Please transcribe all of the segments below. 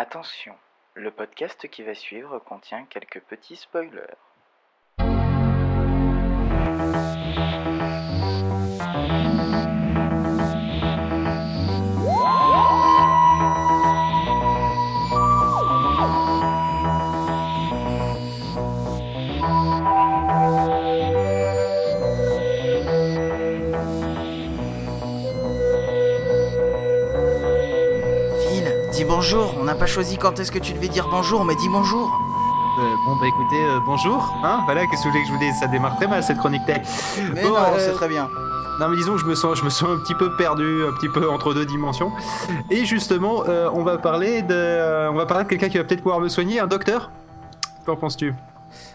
Attention, le podcast qui va suivre contient quelques petits spoilers. Bonjour. On n'a pas choisi quand est-ce que tu devais dire bonjour, mais dis bonjour. Euh, bon bah écoutez, euh, bonjour, hein, voilà, qu'est-ce que vous voulez que je vous dise, ça démarre très mal cette chronique tech. Mais Bon, non, euh, c'est très bien. Non mais disons que je me sens, je me sens un petit peu perdu, un petit peu entre deux dimensions. Et justement, euh, on va parler de, euh, on va parler de quelqu'un qui va peut-être pouvoir me soigner, un docteur. Qu'en penses-tu?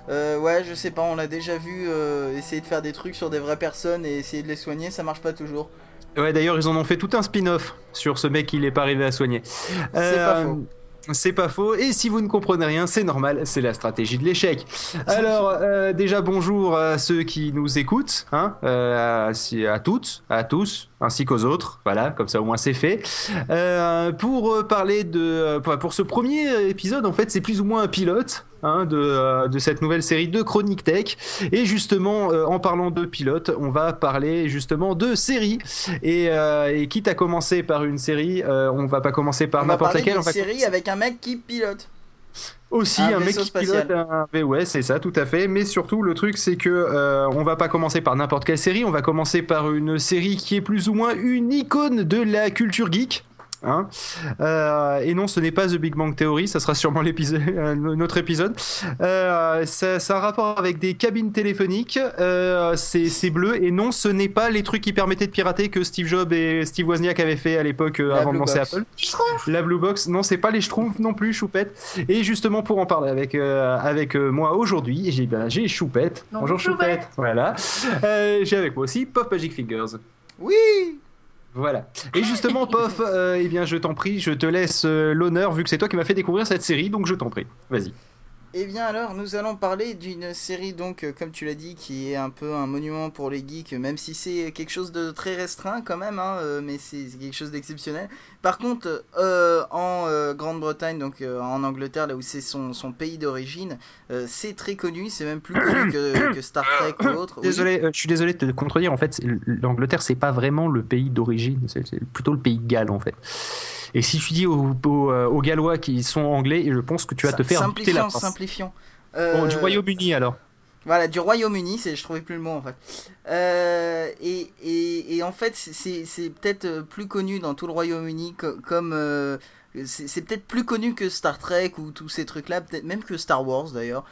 Euh, ouais, je sais pas, on l'a déjà vu euh, essayer de faire des trucs sur des vraies personnes et essayer de les soigner, ça marche pas toujours. Ouais, d'ailleurs ils en ont fait tout un spin-off sur ce mec qui n'est pas arrivé à soigner. C'est pas faux. C'est pas faux. Et si vous ne comprenez rien, c'est normal, c'est la stratégie de l'échec. Alors, euh, déjà bonjour à ceux qui nous écoutent, hein, euh, à, toutes, à tous, ainsi qu'aux autres. Voilà, comme ça au moins c'est fait. Euh, pour euh, parler de, euh, pour, pour ce premier épisode, en fait, c'est plus ou moins un pilote. Hein, de, euh, de cette nouvelle série de Chronique Tech et justement euh, en parlant de pilote on va parler justement de série et, euh, et quitte à commencer par une série on va pas commencer par n'importe laquelle on va série avec un mec qui pilote. aussi Un un, mec qui spatial. pilote un ouais, c'est ça, tout à fait. Mais surtout, le truc, c'est que euh, on va pas commencer par n'importe quelle série. On va commencer par une série qui est plus ou moins une icône de la culture geek. Hein Euh, et non, ce n'est pas The Big Bang Theory, ça sera sûrement l'épisode, euh, notre épisode. Euh, ça a un rapport avec des cabines téléphoniques, euh, c'est c'est bleu, et non, ce n'est pas les trucs qui permettaient de pirater que Steve Jobs et Steve Wozniak avaient fait à l'époque euh, avant de lancer Box. Apple. La Blue Box, non, c'est pas les Schtroumpfs non plus, Choupette. Et justement, pour en parler avec, euh, avec euh, moi aujourd'hui, j'ai ben, Choupette. Non, Bonjour Choupette. Choupette. Voilà. Euh, j'ai avec moi aussi Puff Magic Fingers. Oui Voilà. Et justement, Puff, euh, eh bien, je t'en prie, je te laisse euh, l'honneur vu que c'est toi qui m'as fait découvrir cette série, donc je t'en prie. Vas-y. Eh bien alors, nous allons parler d'une série donc, euh, comme tu l'as dit, qui est un peu un monument pour les geeks, même si c'est quelque chose de très restreint quand même, hein, euh, mais c'est quelque chose d'exceptionnel. Par contre, euh, en euh, Grande-Bretagne, donc en Angleterre, là où c'est son, pays d'origine, c'est très connu, c'est même plus connu que, Star Trek ou autre. Désolé, je suis désolé de te contredire. En fait, l'Angleterre, c'est pas vraiment le pays d'origine, c'est plutôt le pays de Galles, en fait. Et si tu dis aux, aux, euh, aux Gallois qui sont anglais, je pense que tu vas te faire buter la Simplifions, face. simplifions. Bon, Euh, du Royaume-Uni alors. Voilà, du Royaume-Uni, c'est, je trouvais plus le mot en fait. Euh, et, et, et en fait, c'est- c'est, peut-être euh, plus connu dans tout le Royaume-Uni co- comme. euh, c'est, c'est peut-être plus connu que Star Trek ou tous ces trucs-là, peut-être même que Star Wars d'ailleurs.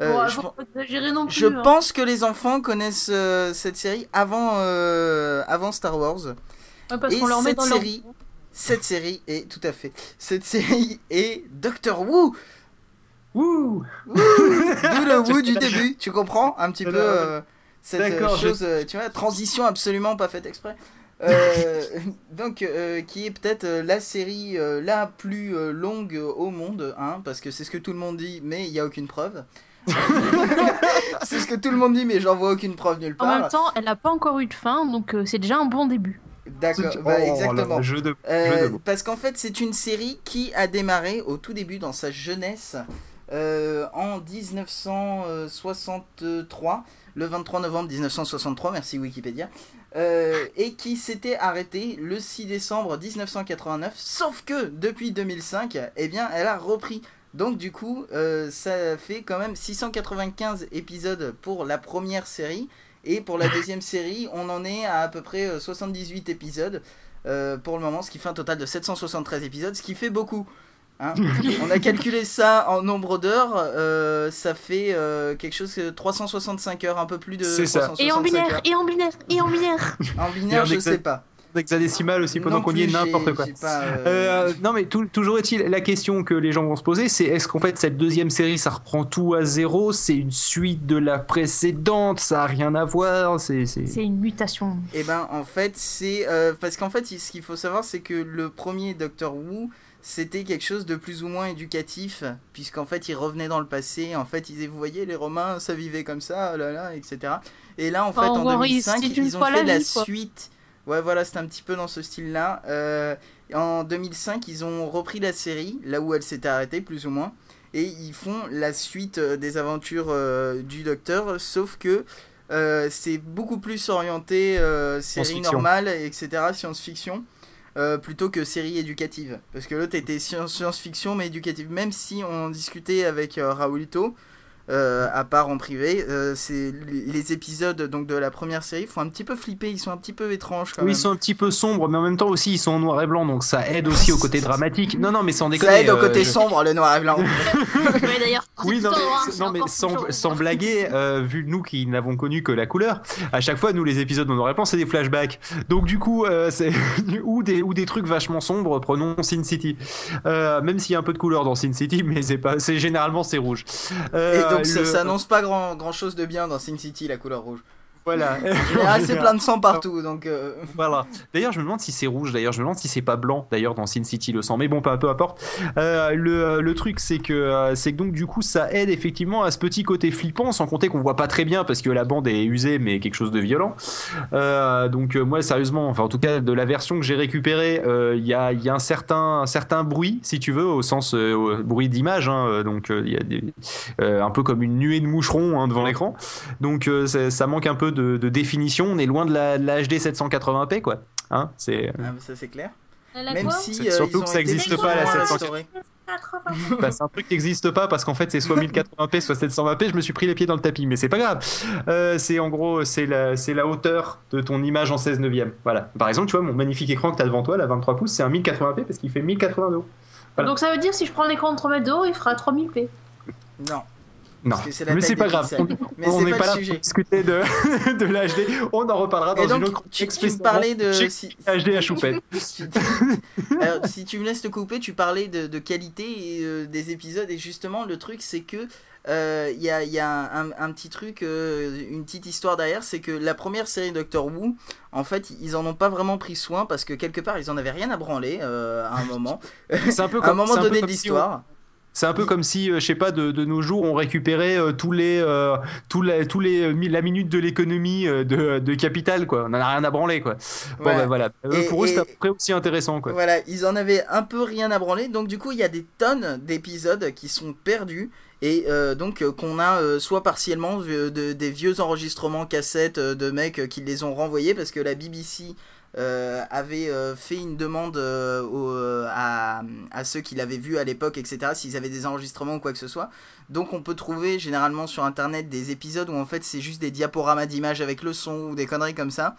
Euh, je, pen- pas exagérer non plus. je hein. pense que les enfants connaissent euh, cette série avant, euh, avant Star Wars. Ouais, parce et qu'on leur met cette dans leur- série, cette série est tout à fait. Cette série est Doctor Who. Wouh D'où le Who du début, tu comprends un petit peu euh, cette euh, je- chose, euh, tu vois, transition absolument pas faite exprès. Euh, donc, euh, qui est peut-être la série euh, la plus euh, longue au monde, hein, parce que c'est ce que tout le monde dit, mais il n'y a aucune preuve. c'est ce que tout le monde dit, mais j'en vois aucune preuve nulle En part. même temps, elle n'a pas encore eu de fin, donc euh, c'est déjà un bon début. D'accord, Oh bah, là, exactement. jeu de, Euh, jeu de mots. parce qu'en fait, c'est une série qui a démarré au tout début dans sa jeunesse euh, en 1963, le 23 novembre 1963, merci Wikipédia, euh, et qui s'était arrêtée le 6 décembre 1989, sauf que depuis 2005, eh bien, elle a repris. Donc du coup, ça fait quand même 695 épisodes pour la première série. Et pour la deuxième série, on en est à à peu près euh, 78 épisodes euh, pour le moment, ce qui fait un total de 773 épisodes, ce qui fait beaucoup. hein. on a calculé ça en nombre d'heures, euh, ça fait euh, quelque chose que 365 heures, un peu plus de C'est ça. 365 Et en binaire, heures. et en binaire, et en binaire. En binaire, je sais pas. Hexadécimal aussi pendant Non qu'on y est n'importe quoi. euh, Euh, non mais tout- toujours est-il la question que les gens vont se poser c'est est-ce qu'en fait cette deuxième série ça reprend tout à zéro? C'est une suite de la précédente ça a rien à voir c'est une mutation. Eh ben, en fait, c'est. euh, parce qu'en fait, ce qu'il faut savoir, c'est que le premier Doctor Who, c'était quelque chose de plus ou moins éducatif, puisqu'en fait, il revenait dans le passé. En fait, ils disaient, vous voyez, les Romains, ça vivait comme ça, oh là là, etc. Et là, en fait, En en gros, 2005, c'est une ils ont fait la la vie, quoi. suite Ouais, voilà, c'est un petit peu dans ce style-là. Euh, en 2005, ils ont repris la série, là où elle s'était arrêtée, plus ou moins. Et ils font la suite euh, des aventures euh, du Docteur, sauf que euh, c'est beaucoup plus orienté série normale, etc., science-fiction, plutôt que série éducative. Parce que l'autre était science- science-fiction, mais éducative. Même si on discutait avec Raoulito, euh, à part en privé, euh, c'est les épisodes donc de la première série font un petit peu flipper, ils sont un petit peu étranges quand Oui, même. ils sont un petit peu sombres, mais en même temps aussi ils sont en noir et blanc, donc ça aide aussi au côté dramatique. Non, non, mais sans déconner. Ça aide au euh, côté je- sombre, le noir et blanc. D'ailleurs. Oui, non, mais, non, mais sans, sans blaguer, euh, vu nous qui n'avons connu que la couleur, à chaque fois, nous, les épisodes en noir et blanc, c'est des flashbacks. Donc, du coup, euh, c'est ou des, ou des trucs vachement sombres, prenons Sin City. Euh, même s'il y a un peu de couleur dans Sin City, mais c'est pas, c'est généralement, c'est rouge. Et Euh, donc ça, le- ça annonce pas grand, grand chose de bien dans Sin City, la couleur rouge. Voilà. En général, c'est plein de sang partout, donc... euh, Voilà. D'ailleurs, je me demande si c'est rouge. D'ailleurs, je me demande si c'est pas blanc. D'ailleurs, dans Sin City, le sang. Mais bon, peu, peu importe. Euh, le, le truc, c'est que euh, c'est que donc du coup, ça aide effectivement à ce petit côté flippant, sans compter qu'on voit pas très bien parce que la bande est usée, mais quelque chose de violent. Euh, donc moi, sérieusement, enfin en tout cas de la version que j'ai récupérée, il y, a, il y a un certain, un certain bruit, si tu veux, au sens au- bruit d'image. hein, donc il y a des, un peu comme une nuée de moucherons hein, devant l'écran. Donc ça, ça manque un peu de, de définition. On est loin de la, de la HD 780p, quoi. Hein, c'est ah, ça c'est clair. Même si euh, surtout ils ont que ça été existe plus pas, la moins 780. restaurés. bah, c'est un truc qui n'existe pas parce qu'en fait c'est soit 1080p soit 720p je me suis pris les pieds dans le tapis mais c'est pas grave Euh, c'est en gros c'est la, c'est la hauteur de ton image en 16 neuvième voilà par exemple tu vois mon magnifique écran que tu as devant toi la 23 pouces c'est un 1080p parce qu'il fait 1080 de haut Voilà. Donc ça veut dire si je prends l'écran de 3 mètres de haut, il fera 3000p. Non, non. C'est mais c'est pas grave. Mais on n'est pas là pour discuter de, de l'HD on en reparlera dans une autre tu, tu parlais de... si- HD à choupette. Alors, si tu me laisses te couper, tu parlais de, de qualité et, euh, des épisodes. Et justement le truc c'est que euh, il y a, y a un, un petit truc, euh, une petite histoire derrière, c'est que la première série Doctor Who, en fait, ils en ont pas vraiment pris soin parce que quelque part ils en avaient rien à branler euh, à un moment, c'est un peu à un comme moment c'est un peu donné de l'histoire. C'est un peu comme si, euh, je sais pas, de, de nos jours, on récupérait euh, tous les, euh, tous les, tous les, euh, mi- la minute de l'économie de, de Capital, quoi. On en a rien à branler, quoi. Bon, Ouais. bah, voilà. Et- pour eux, c'est à peu près aussi intéressant, quoi. Voilà, ils en avaient un peu rien à branler, donc du coup il y a des tonnes d'épisodes qui sont perdus et euh, donc euh, qu'on a euh, soit partiellement de- des vieux enregistrements cassettes de mecs qui les ont renvoyés parce que la BBC avait euh, fait une demande euh, euh, à, à ceux qui l'avaient vu à l'époque, etc., s'ils avaient des enregistrements ou quoi que ce soit. Donc on peut trouver généralement sur internet des épisodes où en fait c'est juste des diaporamas d'images avec le son ou des conneries comme ça.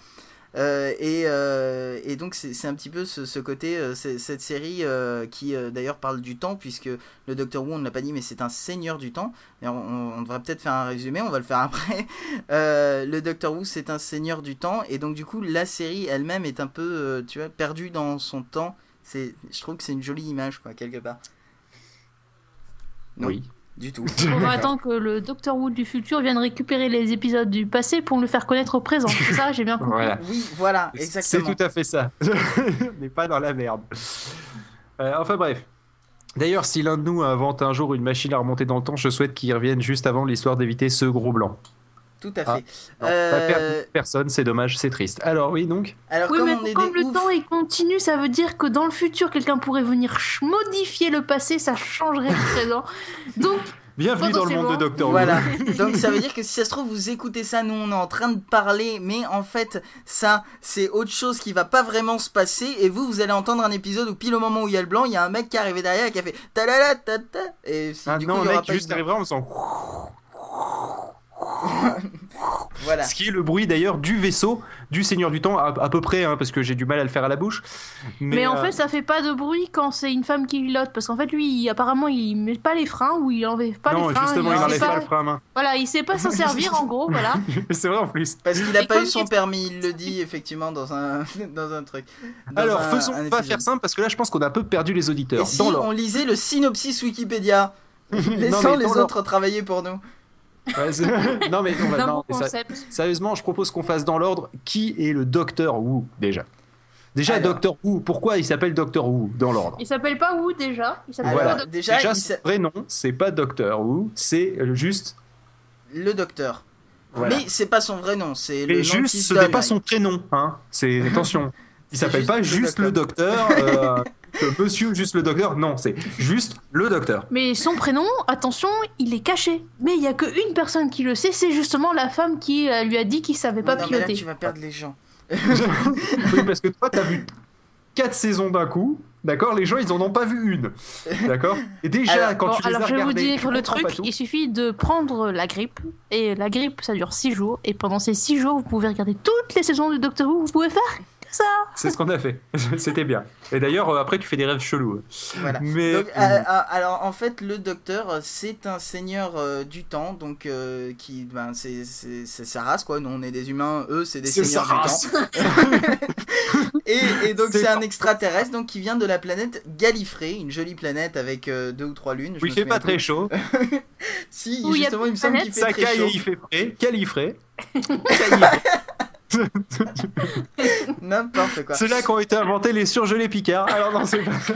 Euh, et, euh, et donc c'est un petit peu ce, côté, euh, cette série qui d'ailleurs parle du temps, puisque le Docteur Who, on ne l'a pas dit, mais c'est un seigneur du temps. On, devrait peut-être faire un résumé, on va le faire après. Le Docteur Who, c'est un seigneur du temps, et donc du coup la série elle-même est un peu, tu vois, perdue dans son temps. Je trouve que c'est une jolie image, quoi, quelque part. Oui. Du tout. On va attendre que le Docteur Who du futur vienne récupérer les épisodes du passé pour le faire connaître au présent. C'est ça, j'ai bien compris. Voilà. Oui, voilà, C'est exactement. tout à fait ça. on n'est pas dans la merde. Euh, enfin, bref. D'ailleurs, si l'un de nous invente un jour une machine à remonter dans le temps, je souhaite qu'il revienne juste avant l'histoire d'éviter ce gros blanc. Tout à Ah, fait. Non, Euh, pas personne, c'est dommage, c'est triste. Alors, oui, donc Alors Oui, comme mais on est comme des le temps il continue, ça veut dire que dans le futur, quelqu'un pourrait venir modifier le passé, ça changerait le présent. Donc, Bienvenue dans le monde de Potentiellement. Doctor Who. Voilà. Donc ça veut dire que si ça se trouve vous écoutez ça, nous on est en train de parler, mais en fait ça c'est autre chose qui va pas vraiment se passer et vous vous allez entendre un épisode où pile au moment où il y a le blanc, il y a un mec qui est arrivé derrière et qui a fait ta la la ta ta et si, Ah du non, coup il y le aura mec pas juste de- arrivera en faisant Voilà. Ce qui est le bruit d'ailleurs du vaisseau du Seigneur du Temps, à, à peu près, hein, parce que j'ai du mal à le faire à la bouche. Mais, mais, en euh, fait, ça fait pas de bruit quand c'est une femme qui pilote, parce qu'en fait, lui, il- apparemment, il met pas les freins ou il enlève pas non, les freins. justement, il sait n'enlève pas... pas le frein à main. Voilà, il sait pas s'en servir en gros, voilà. c'est vrai en plus. Parce qu'il a Et pas eu son il- permis, il le dit effectivement dans un dans un truc. Dans Alors, un- faisons, un épisode. faire simple parce que là, je pense qu'on a un peu perdu les auditeurs. Et si dans on lisait le synopsis Wikipédia Laissons mais les autres travailler pour nous. Ouais, non, mais on va- D'un non, mais ça- sérieusement, je propose qu'on fasse dans l'ordre qui est le Docteur Who déjà. Déjà, Alors. Docteur Who, pourquoi il s'appelle Docteur Who dans l'ordre Il s'appelle pas Wu déjà. Il s'appelle Alors, pas déjà, Déjà, il son vrai nom, c'est pas Docteur Who, c'est juste. le docteur. Voilà. Mais c'est pas son vrai nom, c'est le nom juste, ce n'est pas son prénom, hein. C'est attention. Il s'appelle juste pas le juste le docteur, euh, Monsieur juste le docteur. Non, c'est juste le docteur. Mais son prénom, attention, il est caché. Mais il y a qu'une personne qui le sait, c'est justement la femme qui euh, lui a dit qu'il savait pas non, mais là, piloter. tu vas perdre les gens. oui, parce que toi, t'as vu quatre saisons d'un coup. D'accord, les gens ils en ont pas vu une. D'accord? Et déjà Alors, quand Bon, tu les alors as je vais vous dire le truc, il suffit de prendre la grippe, et la grippe ça dure 6 jours, et pendant ces 6 jours vous pouvez regarder toutes les saisons de Doctor Who, vous pouvez faire ça C'est ce qu'on a fait. C'était bien. Et d'ailleurs euh, après tu fais des rêves chelous. Voilà. Mais Donc, euh, euh, alors en fait le docteur c'est un seigneur euh, du temps donc euh, qui ben c'est sa race quoi nous on est des humains eux c'est des seigneurs du race. temps et, et donc C'est un extraterrestre donc qui vient de la planète Gallifrey une jolie planète avec euh, deux ou trois lunes je oui, il fait pas très chaud. si Où justement il me semble qu'il fait très chaud il fait frais. Califrais. n'importe quoi C'est là qu'ont été inventés les surgelés picards. Alors non, c'est pas ça.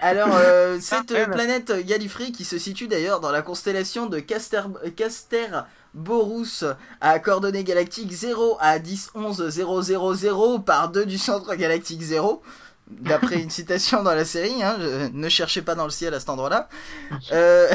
Alors, euh, cette euh, planète Gallifrey qui se situe d'ailleurs dans la constellation de Caster, Caster Borus à coordonnées galactiques 0 à 10 11 000 par 2 du centre galactique 0. D'après une citation dans la série, hein, je- ne cherchez pas dans le ciel à cet endroit-là. Euh,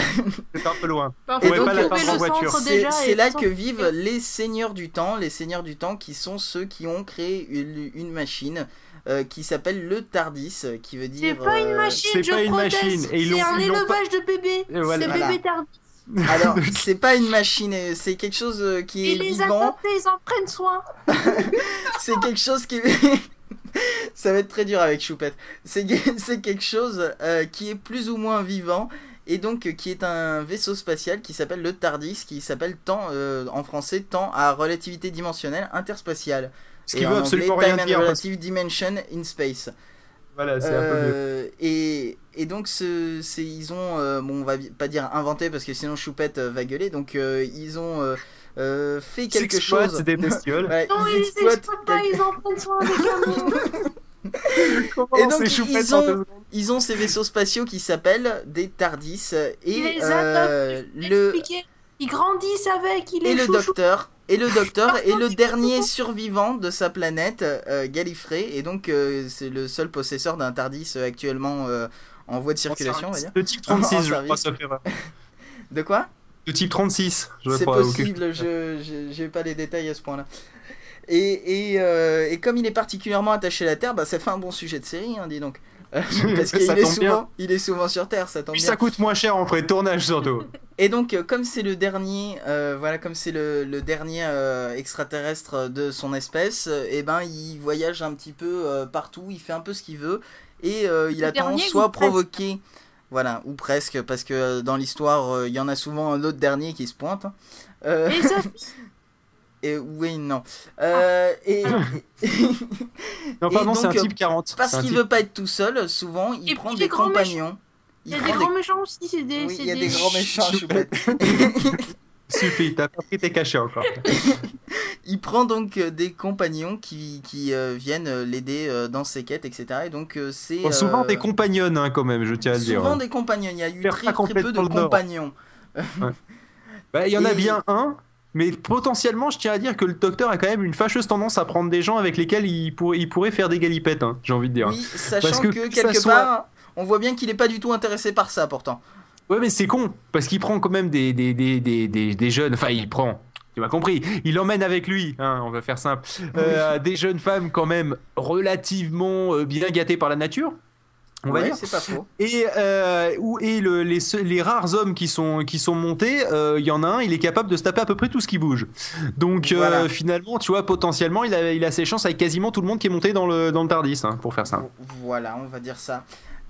C'est un peu loin. Et donc, c'est déjà c'est et là que vivent les seigneurs du temps, les seigneurs du temps qui sont ceux qui ont créé une, une machine euh, qui s'appelle le Tardis, qui veut dire... C'est pas une euh, machine, c'est je pas une proteste. machine, et ils C'est un élevage de bébés. Voilà. C'est Voilà. bébé tardis. Alors, c'est pas une machine, euh, c'est quelque chose euh, qui est Ils les vivant. adoptent et ils en prennent soin. C'est quelque chose qui. Ça va être très dur avec Choupette. C'est quelque chose euh, qui est plus ou moins vivant et donc euh, qui est un vaisseau spatial qui s'appelle le TARDIS, qui s'appelle temps euh, en français temps à relativité dimensionnelle interspatiale. Ce Et qui en veut anglais, absolument rien Time and dire. parce- Relative Dimension in Space. Voilà, c'est un peu mieux. Et, et donc ce, ils ont, bon on va pas dire inventé parce que sinon Choupette va gueuler, donc ils ont euh, fait quelque S'exploite chose. des bestioles. Ouais, Non, ils ils exploitent exploitent pas, ils en prennent soin des gamins. Comment Et donc, ils ont- Ils ont ces vaisseaux spatiaux qui s'appellent des TARDIS et les euh, adoptent, le. Ils grandissent avec, ils et les le docteur et le docteur est le dernier survivant de sa planète euh, Gallifrey et donc euh, c'est le seul possesseur d'un TARDIS euh, actuellement euh, en voie de circulation on va dire. De type 36, En je crois, sauf erreur. De quoi? De type 36, je C'est possible, je je- j'ai pas les détails à ce point-là. Et, et, euh, et comme il est particulièrement attaché à la Terre, bah, ça fait un bon sujet de série, hein, dis donc. Parce qu'il est souvent, il est souvent sur Terre, ça tombe Puis bien. ça coûte moins cher en frais de tournage surtout. Et donc, euh, comme c'est le dernier, euh, voilà, comme c'est le, le dernier euh, extraterrestre de son espèce, et ben, il voyage un petit peu euh, partout, il fait un peu ce qu'il veut, et euh, il Le dernier soit provoquer, voilà, ou presque, parce que euh, dans l'histoire, euh, il y en a souvent un autre dernier qui se pointe. Euh, Et ça et oui, non. Euh, et, et- Non, pardon, c'est un type 40. parce qu'il type- veut pas être tout seul, souvent, il Et prend des compagnons. Il y a des grands méchants aussi, c'est des. Oui, il y a des... des grands méchants, Chut, Choupette. Suffit, t'as pas pris tes cachets encore. Il prend donc euh, des compagnons qui, qui euh, viennent euh, l'aider euh, dans ses quêtes, etc. Et donc euh, c'est Bon, souvent euh, des compagnons hein, quand même, je tiens à le dire. souvent des compagnons. Il y a eu très, très peu de compagnons. Bah, il y en a bien un, mais potentiellement, je tiens à dire que le docteur a quand même une fâcheuse tendance à prendre des gens avec lesquels il, pour- il pourrait faire des galipettes, hein, j'ai envie de dire. Oui, sachant Parce que que, quelque soit- part, on voit bien qu'il est pas du tout intéressé par ça pourtant. Ouais, mais c'est con, parce qu'il prend quand même des, des, des, des, des, jeunes, enfin, il prend. Tu m'as compris, il emmène avec lui, hein, on va faire simple, euh, des jeunes femmes quand même relativement euh, bien gâtées par la nature, on va Ouais, dire. c'est pas faux. Et, euh, ou- et le- les, les rares hommes qui sont, qui sont montés, euh, il y en a un, il est capable de se taper à peu près tout ce qui bouge. Donc euh, finalement, tu vois, potentiellement, il a, il a ses chances avec quasiment tout le monde qui est monté dans le, dans le Tardis, hein, pour faire ça. Voilà, on va dire ça.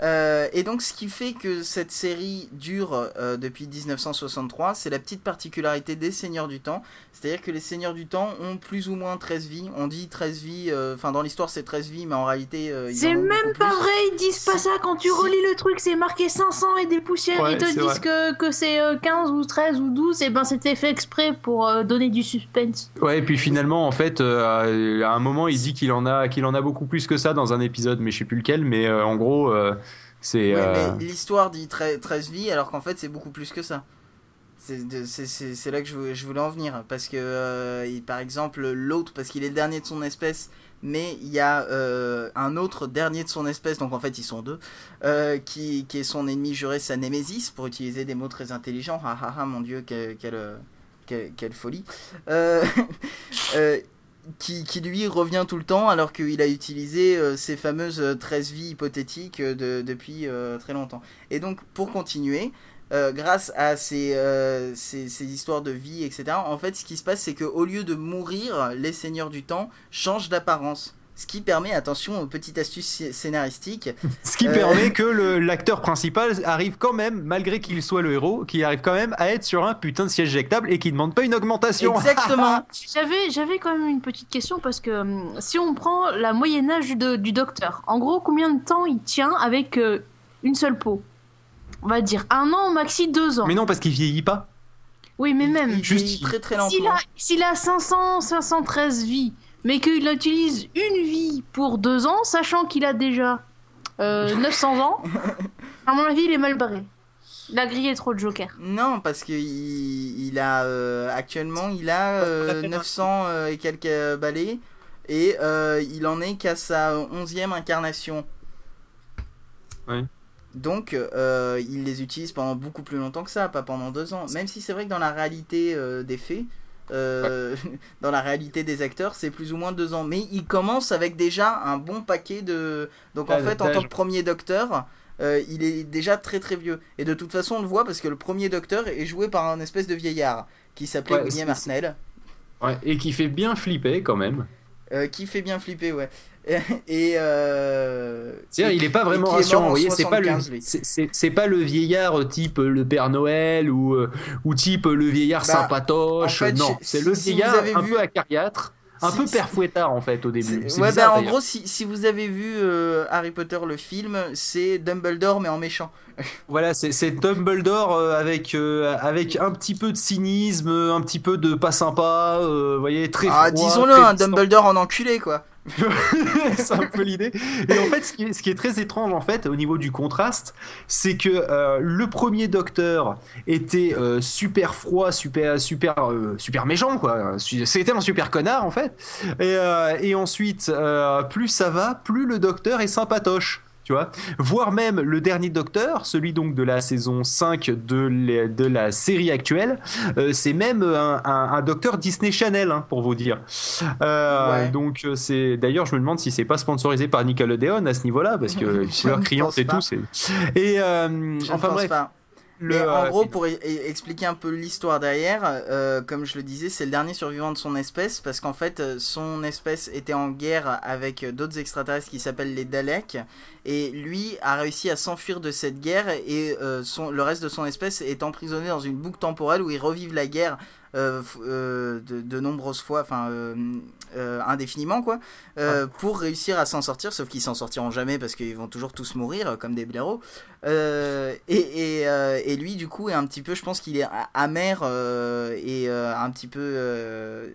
Euh, et donc, ce qui fait que cette série dure euh, depuis 1963, c'est la petite particularité des Seigneurs du Temps. C'est-à-dire que les Seigneurs du Temps ont plus ou moins 13 vies. On dit 13 vies, euh, enfin, dans l'histoire, c'est 13 vies, mais en réalité, euh, C'est même pas plus. vrai, ils disent pas ça quand tu relis le truc, c'est marqué 500 et des poussières, Ouais, ils te disent vrai. que, que c'est euh, 15 ou 13 ou 12, et ben c'était fait exprès pour euh, donner du suspense. Ouais, et puis finalement, en fait, euh, à un moment, il dit qu'il en, a, qu'il en a beaucoup plus que ça dans un épisode, mais je sais plus lequel, mais euh, en gros, euh, c'est. Euh, l'histoire dit tre- 13 vies, alors qu'en fait, c'est beaucoup plus que ça. C'est là que je, vou- je voulais en venir. Parce que, euh, il- par exemple, l'autre, parce qu'il est le dernier de son espèce, mais il y a euh, un autre dernier de son espèce, donc en fait ils sont deux, euh, qui, qui est son ennemi juré, sa némésis, pour utiliser des mots très intelligents. Ah ah ah, mon dieu, que- quelle, quelle, quelle folie. Euh, qui, lui revient tout le temps alors qu'il a utilisé euh, ces fameuses euh, 13 vies hypothétiques euh, de- depuis euh, très longtemps. Et donc pour continuer, euh, grâce à euh, ces, ces histoires de vie, etc., en fait ce qui se passe c'est qu'au lieu de mourir, les seigneurs du temps changent d'apparence. Ce qui permet, attention, petite astuce scé- scénaristique, Ce qui Euh. permet que l'acteur principal arrive quand même, malgré qu'il soit le héros, qu'il arrive quand même à être sur un putain de siège éjectable et qu'il demande pas une augmentation. exactement, J'avais, j'avais quand même une petite question parce que hum, si on prend la moyenne âge de- du docteur, en gros, combien de temps il tient avec euh, une seule peau? On va dire un an, maxi deux ans. Mais non, parce qu'il vieillit pas. oui, mais même. il juste- très très S'il lentement. a, s'il a 500, 513 vies, mais qu'il utilise une vie pour deux ans, sachant qu'il a déjà euh, 900 ans, à mon avis, il est mal barré. Il a grillé trop de jokers. Non, parce que il, il a euh, actuellement il a euh, 900 euh, et quelques balais et euh, il en est qu'à sa onzième incarnation. Oui. Donc euh, il les utilise pendant beaucoup plus longtemps que ça, pas pendant deux ans. Même si c'est vrai que dans la réalité euh, des faits, euh, dans la réalité des acteurs, c'est plus ou moins deux ans. Mais il commence avec déjà un bon paquet de. Donc en Ah, fait, en tant que premier docteur, euh, il est déjà très très vieux. Et de toute façon, on le voit parce que le premier docteur est joué par un espèce de vieillard qui s'appelait Ouais, William c'est- Hartnell, Ouais, et qui fait bien flipper quand même. euh, qui fait bien flipper, ouais. Et. euh, et il est pas vraiment rassurant. Vous voyez, c'est pas le, 75, lui. c'est- pas le vieillard type le Père Noël ou euh, ou type le vieillard Bah, sympatoche. en fait, non, si- c'est le si vous vieillard avez un vu- peu acariâtre, un Si- peu si- père fouettard en fait au début. Ouais, bizarre, bah en gros, si, si vous avez vu euh, Harry Potter le film, c'est Dumbledore mais en méchant. Voilà, c'est Dumbledore euh, avec euh, avec un petit peu de cynisme, un petit peu de pas sympa, euh, vous voyez, très Ah, disons-le, très hein. Dumbledore en enculé quoi. c'est un peu l'idée. Et en fait, ce qui, est, très étrange en fait au niveau du contraste, c'est que euh, le premier Docteur était euh, super froid, super super euh, super méchant quoi. C'était un super connard en fait. Et, et ensuite, plus ça va, plus le Docteur est sympatoche. Tu vois, voire même le dernier Docteur, celui donc de la saison 5 de, la- de la série actuelle, euh, c'est même un, un- un Docteur Disney Channel, hein, pour vous dire. Euh, Ouais. Donc euh, c'est d'ailleurs je me demande si c'est pas sponsorisé par Nickelodeon à ce niveau-là parce que couleur ne criante et tout et euh, enfin bref pas. Le, Mais en euh, gros, pour e- e- expliquer un peu l'histoire derrière, euh, comme je le disais, c'est le dernier survivant de son espèce parce qu'en fait, euh, son espèce était en guerre avec euh, d'autres extraterrestres qui s'appellent les Daleks et lui a réussi à s'enfuir de cette guerre et euh, son, le reste de son espèce est emprisonné dans une boucle temporelle où ils revivent la guerre euh, euh, de, de nombreuses fois, enfin euh, indéfiniment quoi, pour réussir à s'en sortir, sauf qu'ils s'en sortiront jamais parce qu'ils vont toujours tous mourir comme des blaireaux. Et, et, et lui, du coup, est un petit peu, je pense qu'il est amer et un petit peu.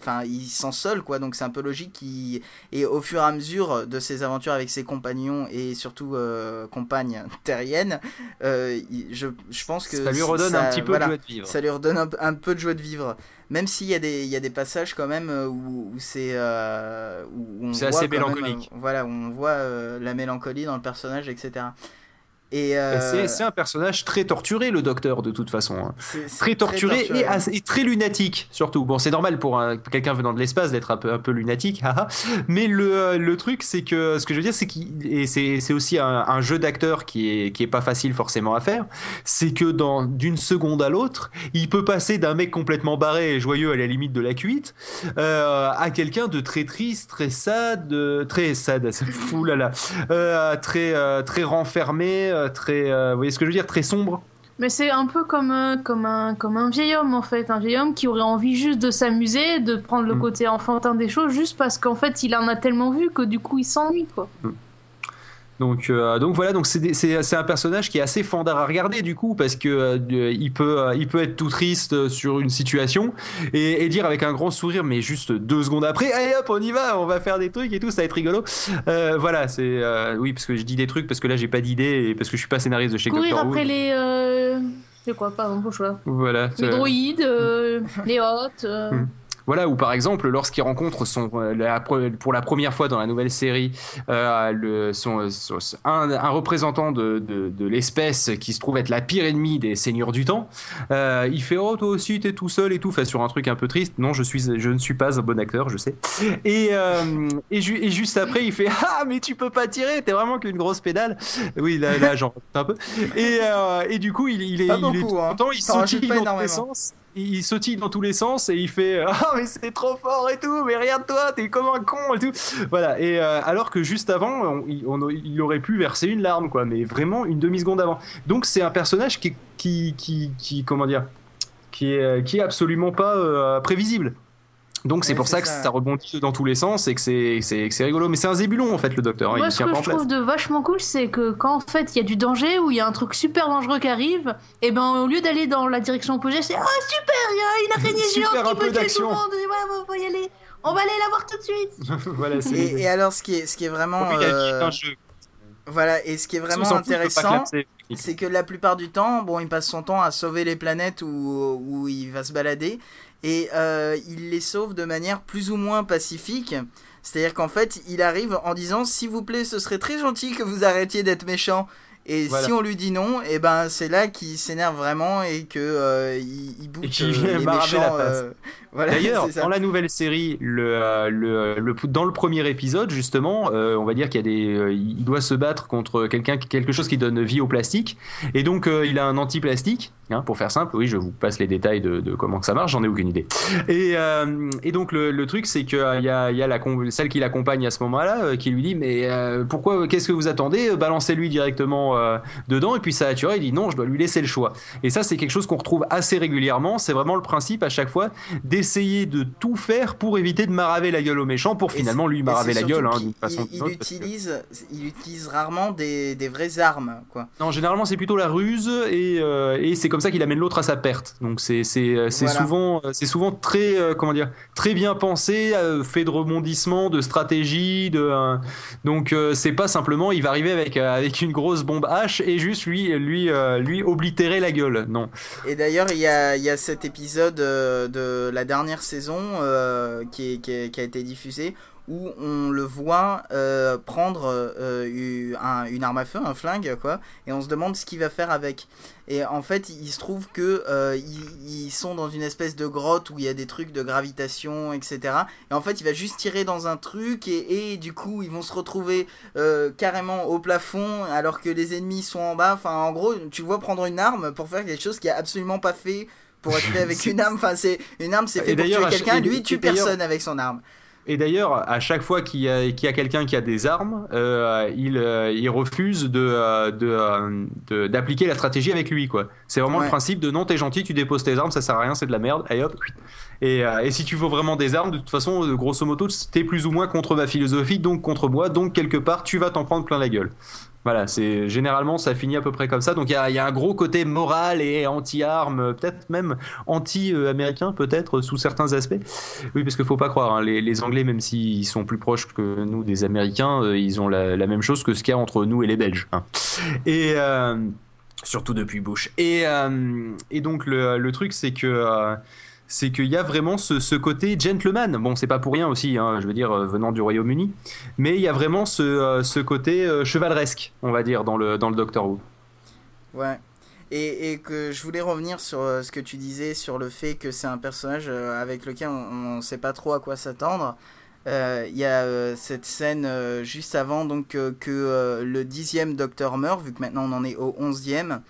Enfin, il se sent seul, quoi, donc c'est un peu logique. qu'il- Et au fur et à mesure de ses aventures avec ses compagnons et surtout euh, compagnes terriennes, euh, je, je pense que. ça lui redonne ça- un petit peu voilà, de joie de vivre. ça lui redonne un, un peu de joie de vivre. Même s'il y, a des- il y a des passages quand même euh, où, où c'est. euh, où on voit assez même, mélancolique. voilà, où on voit la mélancolie dans le personnage, etc. Et, euh, C'est- C'est un personnage très torturé, le docteur, de toute façon. hein. Très torturé, torturé, et, ouais. assez- et très lunatique, surtout. Bon, c'est normal pour un- quelqu'un venant de l'espace d'être un peu, un peu lunatique, mais le, euh, le truc, c'est que ce que je veux dire, c'est qu'il et c'est aussi un, un jeu d'acteur qui est, qui est pas facile forcément à faire. C'est que dans d'une seconde à l'autre, il peut passer d'un mec complètement barré et joyeux à la limite de la cuite euh, à quelqu'un de très triste, très sad, très sad, fout là là, euh, très, très renfermé, très, euh, vous voyez ce que je veux dire, très sombre. Mais c'est un peu comme, euh, comme, un, comme un vieil homme en fait, un vieil homme qui aurait envie juste de s'amuser, de prendre le Mm. côté enfantin des choses, juste parce qu'en fait il en a tellement vu que du coup il s'ennuie quoi. Donc, euh, donc voilà, donc c'est un personnage qui est assez fandard à regarder du coup parce que euh, il peut euh, il peut être tout triste sur une situation et, et dire avec un grand sourire mais juste deux secondes après allez hop on y va on va faire des trucs et tout ça va être rigolo voilà c'est oui parce que je dis des trucs parce que là j'ai pas d'idée et parce que je suis pas scénariste de chez Courir Doctor Who. après les, euh, C'est quoi, par exemple, au choix Voilà. Les droïdes, les hôtes. Voilà, ou par exemple, lorsqu'il rencontre son, euh, la- pour la première fois dans la nouvelle série euh, le, son, son- un, un représentant de, de, de l'espèce qui se trouve être la pire ennemie des seigneurs du temps, euh, il fait Oh, toi aussi, t'es tout seul et tout, enfin, sur un truc un peu triste. Non, je, suis, je ne suis pas un bon acteur, je sais. Et, euh, et, ju- et juste après, il fait Ah, mais tu peux pas tirer, t'es vraiment qu'une grosse pédale. Oui, là, là j'en un peu. Et, et du coup, il, il est, il est beaucoup, tout hein. content, il sautille dans tous les énormément. sens il sautille dans tous les sens et il fait ah mais c'est trop fort et tout mais regarde-toi t'es comme un con et tout. Voilà et euh, alors que juste avant on- il, aurait pu verser une larme quoi mais vraiment une demi seconde avant. Donc c'est un personnage qui qui qui, comment dire qui est qui est absolument pas euh, prévisible donc c'est pour c'est ça que ça. rebondit dans tous les sens et que c'est c'est que c'est rigolo mais c'est un zébulon en fait le docteur Moi, il ce tient que je place trouve de vachement cool, c'est que quand en fait il y a du danger ou il y a un truc super dangereux qui arrive, et ben au lieu d'aller dans la direction opposée, c'est Oh super, il y a une araignée géante qui peu peut tuer tout le monde, et ouais, faut y aller. On va aller la voir tout de suite. voilà c'est Et, et alors, ce qui est, ce qui est vraiment. Euh, un jeu. Voilà, et ce qui est vraiment intéressant, c'est que la plupart du temps, bon, il passe son temps à sauver les planètes où, où il va se balader, et euh, il les sauve de manière plus ou moins pacifique. C'est-à-dire qu'en fait, il arrive en disant S'il vous plaît, ce serait très gentil que vous arrêtiez d'être méchant. Et Voilà. si on lui dit non, et ben c'est là qu'il s'énerve vraiment et que euh, il, il bouge la face. Voilà, D'ailleurs, dans la nouvelle série, le, euh, le, le- dans le premier épisode, justement, euh, on va dire qu'il y a des, euh, il doit se battre contre quelqu'un, quelque chose qui donne vie au plastique, et donc euh, il a un anti-plastique, hein, pour faire simple. Oui, je vous passe les détails de, de comment ça marche, j'en ai aucune idée. Et, euh, et donc le, le truc, c'est que euh, il y a, il y a la, com- celle qui l'accompagne à ce moment-là, qui lui dit, mais pourquoi, qu'est-ce que vous attendez? Balancez-lui directement dedans, et puis ça a tué. Il dit non, je dois lui laisser le choix. Et ça, c'est quelque chose qu'on retrouve assez régulièrement. C'est vraiment le principe à chaque fois d'essayer de tout faire pour éviter de maraver la gueule au méchant, pour finalement lui maraver la gueule hein, façon il, que- utilise, il utilise rarement des, des vraies armes, quoi. Non, généralement c'est plutôt la ruse et, euh, et c'est comme ça qu'il amène l'autre à sa perte. Donc c'est c'est euh, Voilà. souvent euh, c'est souvent très euh, comment dire très bien pensé, euh, fait de rebondissements, de stratégie, de donc c'est pas simplement il va arriver avec avec une grosse bombe H et juste lui lui lui oblitérer la gueule. Non. Et d'ailleurs, il y a, il y a cet épisode de la dernière saison euh, qui, a été diffusé où on le voit euh, prendre euh, une arme à feu, un flingue, quoi, et on se demande ce qu'il va faire avec. Et en fait, il se trouve que ils, sont dans une espèce de grotte où il y a des trucs de gravitation, etc. Et en fait, il va juste tirer dans un truc et, du coup, ils vont se retrouver carrément au plafond alors que les ennemis sont en bas. Enfin, en gros, tu vois prendre une arme pour faire quelque chose qui est absolument pas fait pour être fait avec une arme. Enfin, c'est une arme, c'est Et fait pour tuer quelqu'un. Lui, il tue personne avec son arme. Et d'ailleurs, à chaque fois qu'il y a, a quelqu'un qui a des armes, euh, il, euh, il refuse de, euh, de, d'appliquer la stratégie avec lui. quoi. C'est vraiment Ouais. le principe de non, t'es gentil, tu déposes tes armes, ça sert à rien, c'est de la merde, et hop. Et, euh, et si tu veux vraiment des armes, de toute façon, grosso modo, t'es plus ou moins contre ma philosophie, donc contre moi, donc quelque part, tu vas t'en prendre plein la gueule. Voilà, c'est généralement ça finit à peu près comme ça. Donc il y a, un gros côté moral et anti-armes, peut-être même anti-américain, peut-être sous certains aspects. Oui, parce qu'il faut pas croire, hein, les, Anglais, même s'ils sont plus proches que nous des Américains, euh, ils ont la, même chose que ce qu'il y a entre nous et les Belges. hein. Et euh, surtout depuis Bush. Et, euh, donc le, truc, c'est que c'est qu'il y a vraiment ce, ce côté gentleman. Bon, c'est pas pour rien aussi, hein, je veux dire, euh, venant du Royaume-Uni, mais il y a vraiment ce, euh, ce côté euh, chevaleresque, on va dire, dans le, dans le Doctor Who. Ouais. Et, et que je voulais revenir sur ce que tu disais sur le fait que c'est un personnage avec lequel on ne sait pas trop à quoi s'attendre. Il y a cette scène juste avant donc que le dixième docteur meurt, vu que maintenant on en est au onzième,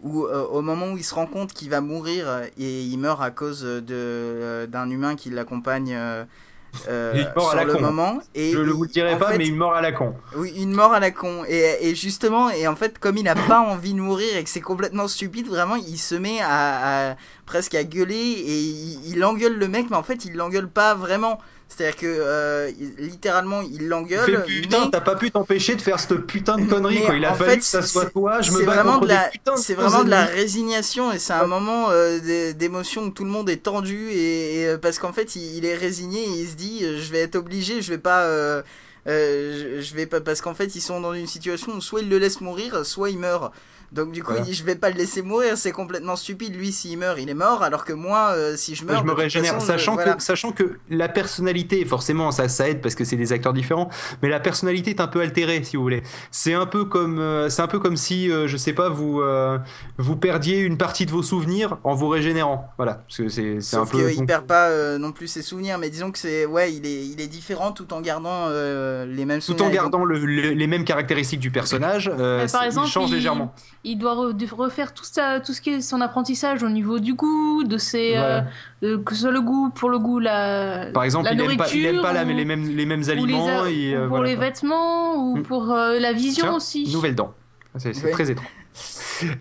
où euh, au moment où il se rend compte qu'il va mourir euh, et il meurt à cause de euh, d'un humain qui l'accompagne euh, Il meurt à sur la le con. moment. Et Je ne vous le dirai pas, fait, mais une mort à la con. oui, une mort à la con. Et, et justement, et en fait, comme il n'a pas envie de mourir et que c'est complètement stupide, vraiment, il se met à, à- presque à gueuler et il, il engueule le mec, mais en fait, il l'engueule pas vraiment. C'est-à-dire que euh, littéralement, il l'engueule. putain, mais t'as pas pu t'empêcher de faire cette putain de connerie, quoi. Il a fallu fait, que ça soit toi, je me bats vraiment contre de la, c'est vraiment de la résignation et c'est un moment euh, d'é- d'émotion où tout le monde est tendu et, et, euh, parce qu'en fait, il, il est résigné et il se dit, euh, je vais être obligé, je vais pas. euh, euh, je, je vais pas parce qu'en fait ils sont dans une situation où soit ils le laissent mourir soit il meurt Donc du coup, Voilà. il dit je vais pas le laisser mourir, c'est complètement stupide. Lui, s'il meurt, il est mort, alors que moi, euh, si je meurs, je me régénère, façon, je- sachant, voilà. que, sachant que la personnalité, forcément, ça, ça aide parce que c'est des acteurs différents, mais la personnalité est un peu altérée, si vous voulez. C'est un peu comme, euh, c'est un peu comme si, euh, je sais pas, vous, euh, vous perdiez une partie de vos souvenirs en vous régénérant. Voilà, parce que c'est, c'est un Sauf peu. qu'il perd pas euh, non plus ses souvenirs, mais disons que c'est ouais, il est, il est différent tout en gardant euh, les mêmes tout souvenirs. en donc, gardant le- le- les mêmes caractéristiques du personnage, euh, Mais par exemple, il change il- légèrement. Il doit re- de- refaire tout, ça, tout ce qui est son apprentissage au niveau du goût, de ses, euh, de- que ce soit le goût, pour le goût, la, Par exemple, la il aime pas, il aime pas la- nourriture, les mêmes, les mêmes ou les aliments. a- et, ou euh, pour voilà, les vêtements, ou Mm. pour euh, la vision Tiens, aussi. Nouvelle dent. C'est c'est Ouais. très étrange.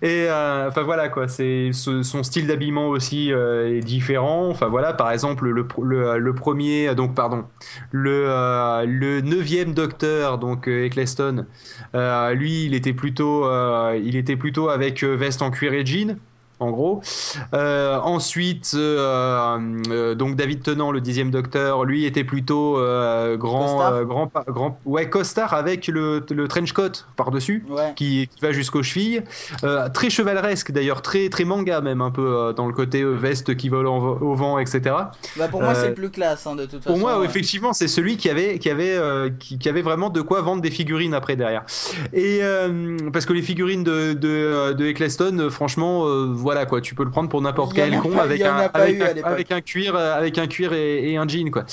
Et euh, enfin voilà quoi, c'est ce- son style d'habillement aussi euh, est différent. Enfin voilà, par exemple le, pr- le, premier, donc pardon, le euh, neuvième docteur donc euh, Eccleston, euh, lui il était plutôt euh, il était plutôt avec euh, veste en cuir et jean. En gros. Euh, ensuite, euh, euh, donc David Tennant, le dixième docteur, lui était plutôt grand, grand, grand, ouais, costard avec le, le trench coat par dessus Ouais. qui, qui va jusqu'aux chevilles. Très chevaleresque d'ailleurs, très, très manga même, un peu dans le côté veste qui vole en- au vent, etc. Bah pour moi, c'est le plus classe hein, de toute Pour façon. moi, ouais. effectivement, c'est celui qui avait, qui, avait, qui, qui avait vraiment de quoi vendre des figurines après derrière. Et parce que les figurines de, de, de Eccleston, franchement, voilà quoi, tu peux le prendre pour n'importe quel con pas- avec un, avec, avec cuir, euh, avec un cuir et, et un jean quoi.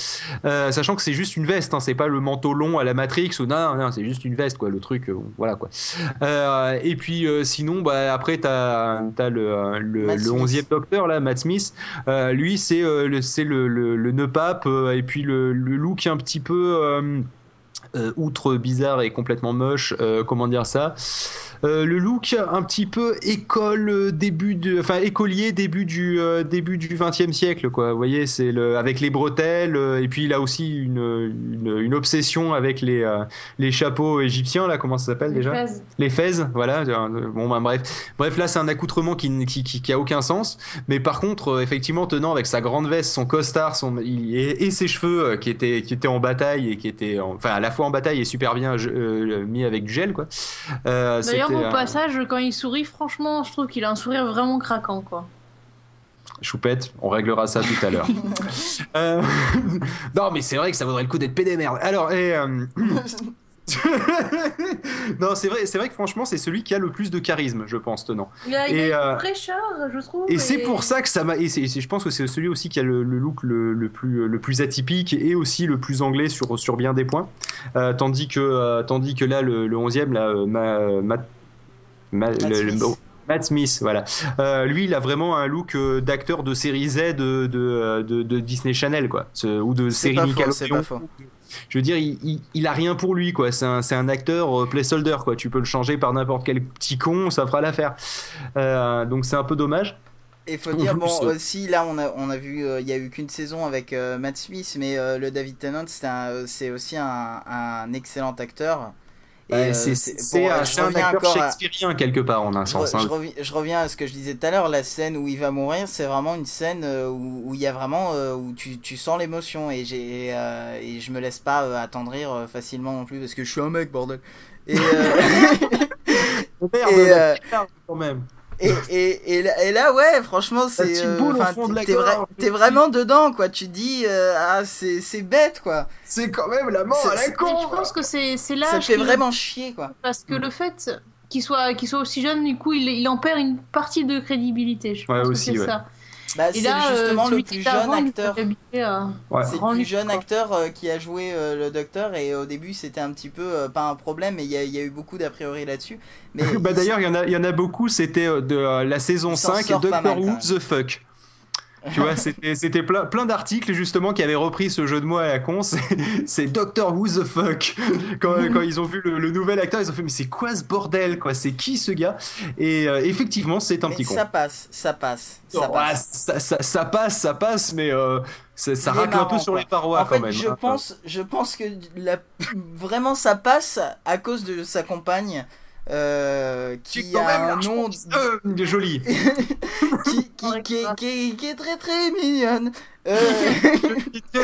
Euh, sachant que c'est juste une veste, hein, c'est pas le manteau long à la Matrix ou non, non, c'est juste une veste quoi, le truc, euh, voilà quoi. Euh, et puis sinon, bah, après t'as as le, le, le Smith. 11e docteur là, Matt Smith. Lui, c'est le, c'est le, le, le nœud pape et puis le, le look un petit peu. Euh, outre bizarre et complètement moche, euh, comment dire ça Euh, le look un petit peu école début de, enfin écolier début du début du 20e siècle quoi. Vous voyez, c'est le avec les bretelles et puis il a aussi une, une, une obsession avec les les chapeaux égyptiens là, comment ça s'appelle Les déjà phases. les fez, voilà. Bon, ben, bref, bref, là c'est un accoutrement qui, qui, qui, qui a aucun sens. Mais par contre, effectivement, tenant avec sa grande veste, son costard, son et, et ses cheveux qui étaient qui étaient en bataille et qui étaient, en- enfin, à la fois en bataille et super bien euh, mis avec du gel, quoi. Euh, D'ailleurs, au passage, quand il sourit, franchement, je trouve qu'il a un sourire vraiment craquant, quoi. Choupette, on réglera ça tout à l'heure. Euh, non, mais c'est vrai que ça vaudrait le coup d'être pédé merde. Alors, et, euh, non, c'est vrai, c'est vrai que franchement, c'est celui qui a le plus de charisme, je pense, tenant. Il a, il Et, a euh, fraîcheur, je trouve. Et c'est pour ça que ça m'a. Et je pense que c'est celui aussi qui a le, le look le, le plus, le plus atypique et aussi le plus anglais sur, sur bien des points. Euh, tandis, que, euh, tandis que là, le, le 11e, là, euh, Ma- Matt- Ma- Matt le- le- Smith. oh, Matt Smith, voilà. Euh, lui, il a vraiment un look euh, d'acteur de série Z de, de, de- de Disney Channel, quoi. Ce- ou de série Nickelodeon. Je veux dire, il, il, il a rien pour lui, quoi. C'est un, un acteur euh, placeholder, quoi. Tu peux le changer par n'importe quel petit con, ça fera l'affaire. Euh, donc c'est un peu dommage. Et faut dire, bon, euh, aussi là, on a, on a vu, euh, il y a eu qu'une saison avec euh, Matt Smith, mais euh, le David Tennant, c'est aussi un, un excellent acteur. Et, Ouais, euh, c'est un, je un acteur encore à- shakespearien quelque part en un Je, sens. re- hein. je reviens, je reviens à ce que je disais tout à l'heure, la scène où il va mourir, c'est vraiment une scène euh, où il y a vraiment euh, où tu, tu sens l'émotion et j'ai euh, et je me laisse pas attendrir facilement non plus parce que je suis un mec bordel. Et, euh, et, la euh, quand même. Et, et, et, là, et là, ouais, franchement, c'est euh, t'es vraiment dedans quoi. Tu dis euh, ah c'est c'est bête quoi. C'est quand même la mort à la con. je pense que c'est c'est Ça fait vraiment chier quoi. Parce que le fait qu'il soit, qu'il soit aussi jeune, du coup, il, il en perd une partie de crédibilité. Je pense Ouais, que aussi, c'est ouais. ça. Bah, c'est là, euh, justement le plus jeune acteur. Ouais. C'est le plus jeune acteur euh, qui a joué euh, le docteur et au début c'était un petit peu euh, pas un problème mais il y, a- il y a eu beaucoup d'a priori là-dessus. Mais Bah il- d'ailleurs, il y en a, il y en a beaucoup. C'était euh, de euh, la saison Il s'en 5, sort pas Doctor Who the fuck. Tu vois, c'était plein, plein d'articles justement qui avaient repris ce jeu de mots à la con. C'est- Doctor Who the fuck. Quand, quand ils ont vu le, le nouvel acteur, ils ont fait mais c'est quoi ce bordel quoi? C'est qui ce gars? Et euh, effectivement, c'est un mais petit con. ça passe, ça passe, ça Oh, passe. ça, ça- ça passe, ça passe, mais euh, ça, racle un peu sur quoi. les parois en quand fait, même. je hein. pense, je pense que la... vraiment ça passe à cause de sa compagne euh, qui quand a même un nom euh, joli. qui, qui, qui, est- qui est- qui est très très mignonne. Euh,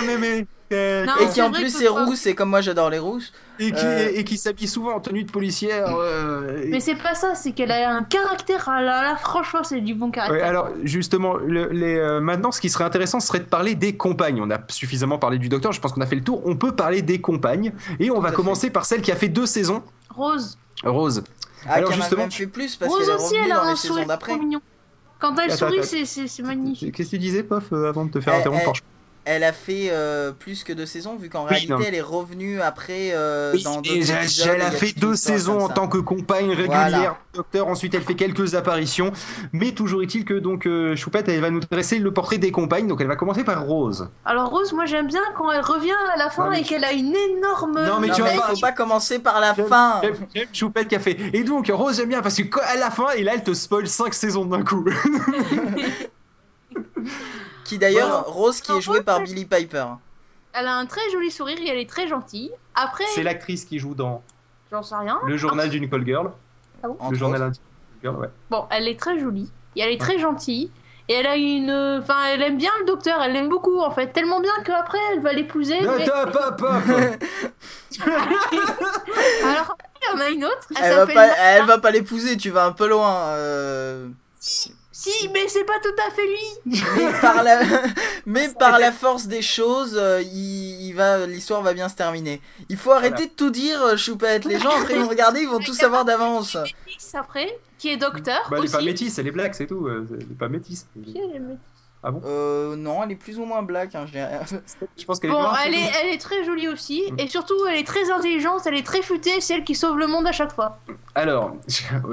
euh, Non, Et qui en plus est rousse, et comme moi j'adore les rousses. et qui, Euh. et qui s'habille souvent en tenue de policière. euh, et- Mais c'est pas ça, c'est qu'elle a un caractère. Ah là, là, franchement, c'est du bon Ouais, caractère. alors justement, le- les, euh, maintenant, ce qui serait intéressant, ce serait de parler des compagnes. On a suffisamment parlé du docteur, je pense qu'on a fait le tour. On peut parler des compagnes, et on Tout va commencer par celle qui a fait deux saisons, Rose. Rose. Ah, Alors, justement, même fait plus parce Rose qu'elle est aussi, revenue elle dans a un les saisons sourire d'après. trop mignon. Quand elle Attends, sourit, attends. c'est- c'est c'est magnifique. Qu'est-ce que tu disais, Pof, euh, avant de te faire Eh, interrompre eh, par Elle a fait euh, plus que deux saisons, vu qu'en Oui, réalité non. elle est revenue après euh, Oui, dans et elle, épisodes, elle a fait deux saisons en tant que compagne régulière Voilà. du docteur. Ensuite, elle fait quelques apparitions. Mais toujours est-il que donc euh, Choupette, elle va nous dresser le portrait des compagnes. Donc, elle va commencer par Rose. Alors Rose, moi j'aime bien quand elle revient à la fin Non, mais et qu'elle a une énorme. Non, mais Non, tu vas mais il pas- faut pas commencer par la fin. Choupette qui a fait. Et donc, Rose, j'aime bien parce que à la fin, et là, elle te spoil 5 saisons d'un coup. Qui d'ailleurs, Voilà. Rose qui est jouée par Billy Piper. Elle a un très joli sourire et elle est très gentille. Après, C'est l'actrice qui joue dans j'en sais rien. Le journal d'une call girl. entre Le journal d'une call girl, ouais. Bon, elle est très jolie et elle est très gentille. Et elle a une. Enfin, elle aime bien le docteur, elle l'aime beaucoup en fait. Tellement bien qu'après elle va l'épouser. mais-. Alors, il y en a une autre. Elle, Elle va pas, elle va pas l'épouser, tu vas un peu loin. euh. Si, mais c'est pas tout à fait lui. Mais par la, mais par la force des choses, euh, il, il va, l'histoire va bien se terminer. Il faut arrêter de tout dire, euh, Choupette. Les gens après ils vont regarder, ils vont tout savoir d'avance. Métis après, qui est docteur Bah, elle est aussi. pas métisse, elle est black, c'est tout. euh, Elle est pas métisse. Qui elle est métisse? Euh, non, elle est plus ou moins black. Hein, je. Je pense qu'elle est Bon, elle est, elle est très jolie aussi, Mm. et surtout elle est très intelligente, elle est très futée, c'est elle qui sauve le monde à chaque fois. Alors,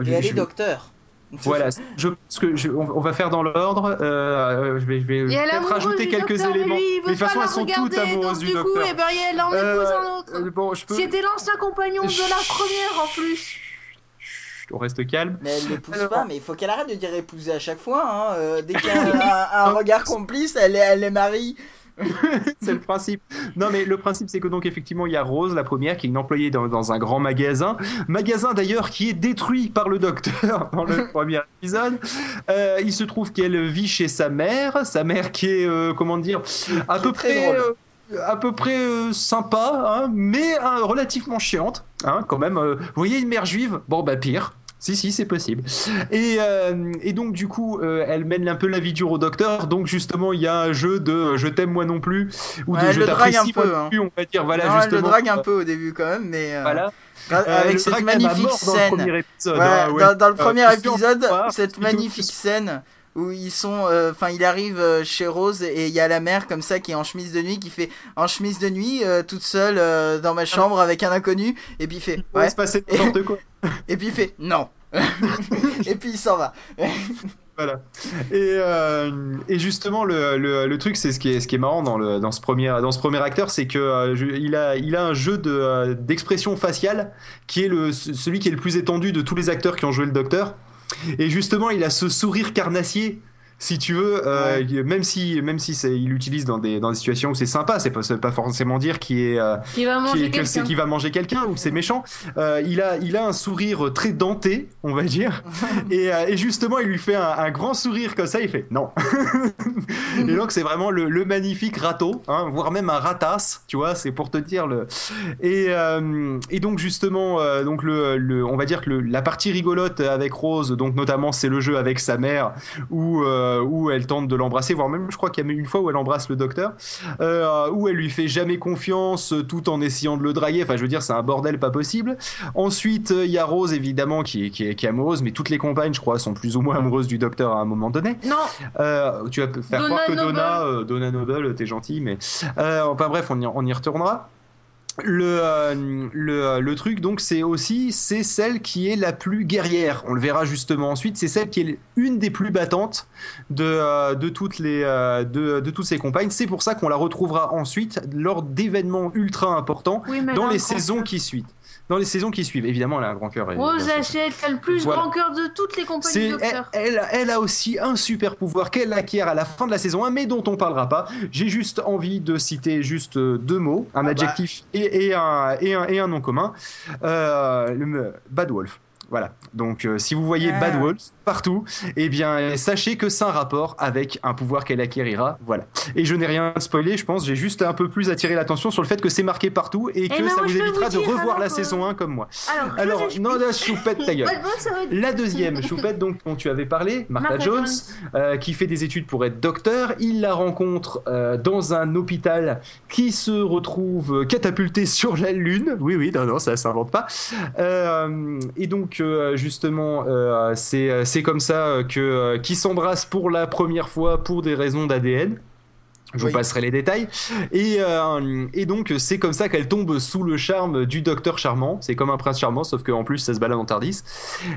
Et elle je- est docteur. Voilà, je pense que je- on, va faire dans l'ordre. euh, je vais, je vais Et est peut-être rajouter du quelques docteur, éléments. mais lui, il veut Mais de toute façon, elles sont toutes amoureuses donc du du coup, docteur. eh ben, elle en Euh, épouse un autre. euh, bon, je peux. C'était l'ancien compagnon de la première en plus. On reste calme. Mais elle l'épouse pas, mais il faut qu'elle arrête de dire épouser à chaque fois. Hein. euh, dès qu'il y a un, un regard complice, elle, est- elle les marie. C'est le principe. Non, mais le principe, c'est que donc effectivement, il y a Rose, la première, qui est une employée dans, dans un grand magasin. Magasin d'ailleurs qui est détruit par le docteur dans le premier épisode. Euh, il se trouve qu'elle vit chez sa mère, sa mère qui est, euh, comment dire, à peu près. drôle. euh, à peu près euh, sympa, hein, mais hein, relativement chiante, hein, quand même. euh, vous voyez une mère juive? Bon, bah pire. Si, si, c'est possible. Et, euh, et donc, du coup, euh, elle mène un peu la vie dure au docteur. Donc, justement, il y a un jeu de euh, je t'aime moi non plus, ou de Ouais, elle je le drague t'apprécie un peu, moi non hein. plus, on va dire. Voilà, Non, elle justement. le drague un peu au début quand même, mais euh, Voilà. avec cette magnifique mort dans le scène. Dans, le premier épisode, cette magnifique scène où ils sont, euh, enfin, il arrive euh, chez Rose et il y a la mère comme ça qui est en chemise de nuit, qui fait en chemise de nuit, euh, toute seule dans ma chambre avec un inconnu, et puis il fait ouais, se passer n'importe quoi. et puis il fait non, et puis il s'en va. Voilà. Et, euh, et justement, le, le, le truc, c'est ce qui est, ce qui est marrant dans, le, dans, ce, premier, dans ce premier acteur, c'est que euh, je- il, a, il a un jeu de, euh, d'expression faciale qui est le, celui qui est le plus étendu de tous les acteurs qui ont joué le docteur. Et justement, il a ce sourire carnassier. Si tu veux, euh, même si, même si c'est- il l'utilise dans des, dans des situations où c'est sympa, c'est pas, pas forcément dire qu'il est, euh, Qui va qui, manger quelqu'un. qui va manger quelqu'un ou que c'est méchant. Euh, il, a, il a un sourire très denté, on va dire. et, euh, et justement, il lui fait un, un grand sourire comme ça, il fait non. et donc, c'est vraiment le, le magnifique râteau, hein, voire même un ratasse, tu vois, c'est pour te dire le. Et, euh, et donc, justement, euh, donc le, le- on va dire que le- la partie rigolote avec Rose, donc notamment, c'est le jeu avec sa mère où, euh, où elle tente de l'embrasser, voire même, je crois qu'il y a une fois où elle embrasse le docteur euh, où elle lui fait jamais confiance euh, tout en essayant de le draguer. Enfin, je veux dire, c'est un bordel pas possible. Ensuite, euh, il y a Rose, évidemment, qui est, qui, est, qui est amoureuse, mais toutes les compagnes, je crois, sont plus ou moins amoureuses du docteur à un moment donné. Non, Euh, tu vas faire Donna croire que Noble. Donna, euh, Donna Noble, t'es gentil, mais. Euh, enfin, bref, on y, on y retournera. Le, euh, le, le truc donc c'est aussi c'est celle qui est la plus guerrière. On le verra justement ensuite. C'est celle qui est une des plus battantes de, euh, de toutes les euh, de, de toutes ses compagnes c'est pour ça qu'on la retrouvera ensuite lors d'événements ultra importants oui, dans les saisons qui suivent dans les saisons qui suivent évidemment elle a un grand cœur Rose, elle, a le plus Voilà. grand cœur de toutes les compagnies C'est- du docteur. elle, elle, elle a aussi un super pouvoir qu'elle acquiert à la fin de la saison 1, mais dont on parlera pas. J'ai juste envie de citer juste euh, deux mots, un bah. adjectif et, et un, et, un, et un nom commun. Euh, le, Bad Wolf. Voilà. Donc, euh, si vous voyez Ah. Bad Wolf partout, eh bien, sachez que c'est un rapport avec un pouvoir qu'elle acquérira. Voilà. Et je n'ai rien spoilé, je pense. J'ai juste un peu plus attiré l'attention sur le fait que c'est marqué partout et que ben, ça vous évitera vous de revoir alors, la euh, saison 1 comme moi. Alors, non, non, choupette ta gueule. La deuxième, Choupette, donc, dont tu avais parlé, Martha Martha Jones, Jones. euh, qui fait des études pour être docteur. Il la rencontre euh, dans un hôpital qui se retrouve catapulté sur la Lune. Oui, oui, non, non, ça s'invente pas. Et donc, euh, justement, euh, c'est c'est comme ça euh, que euh, qu'ils s'embrassent pour la première fois pour des raisons d'ADN. Je Oui. vous passerai les détails. Et, euh, et donc, c'est comme ça qu'elle tombe sous le charme du docteur charmant. C'est comme un prince charmant, sauf qu'en plus, ça se balade en Tardis.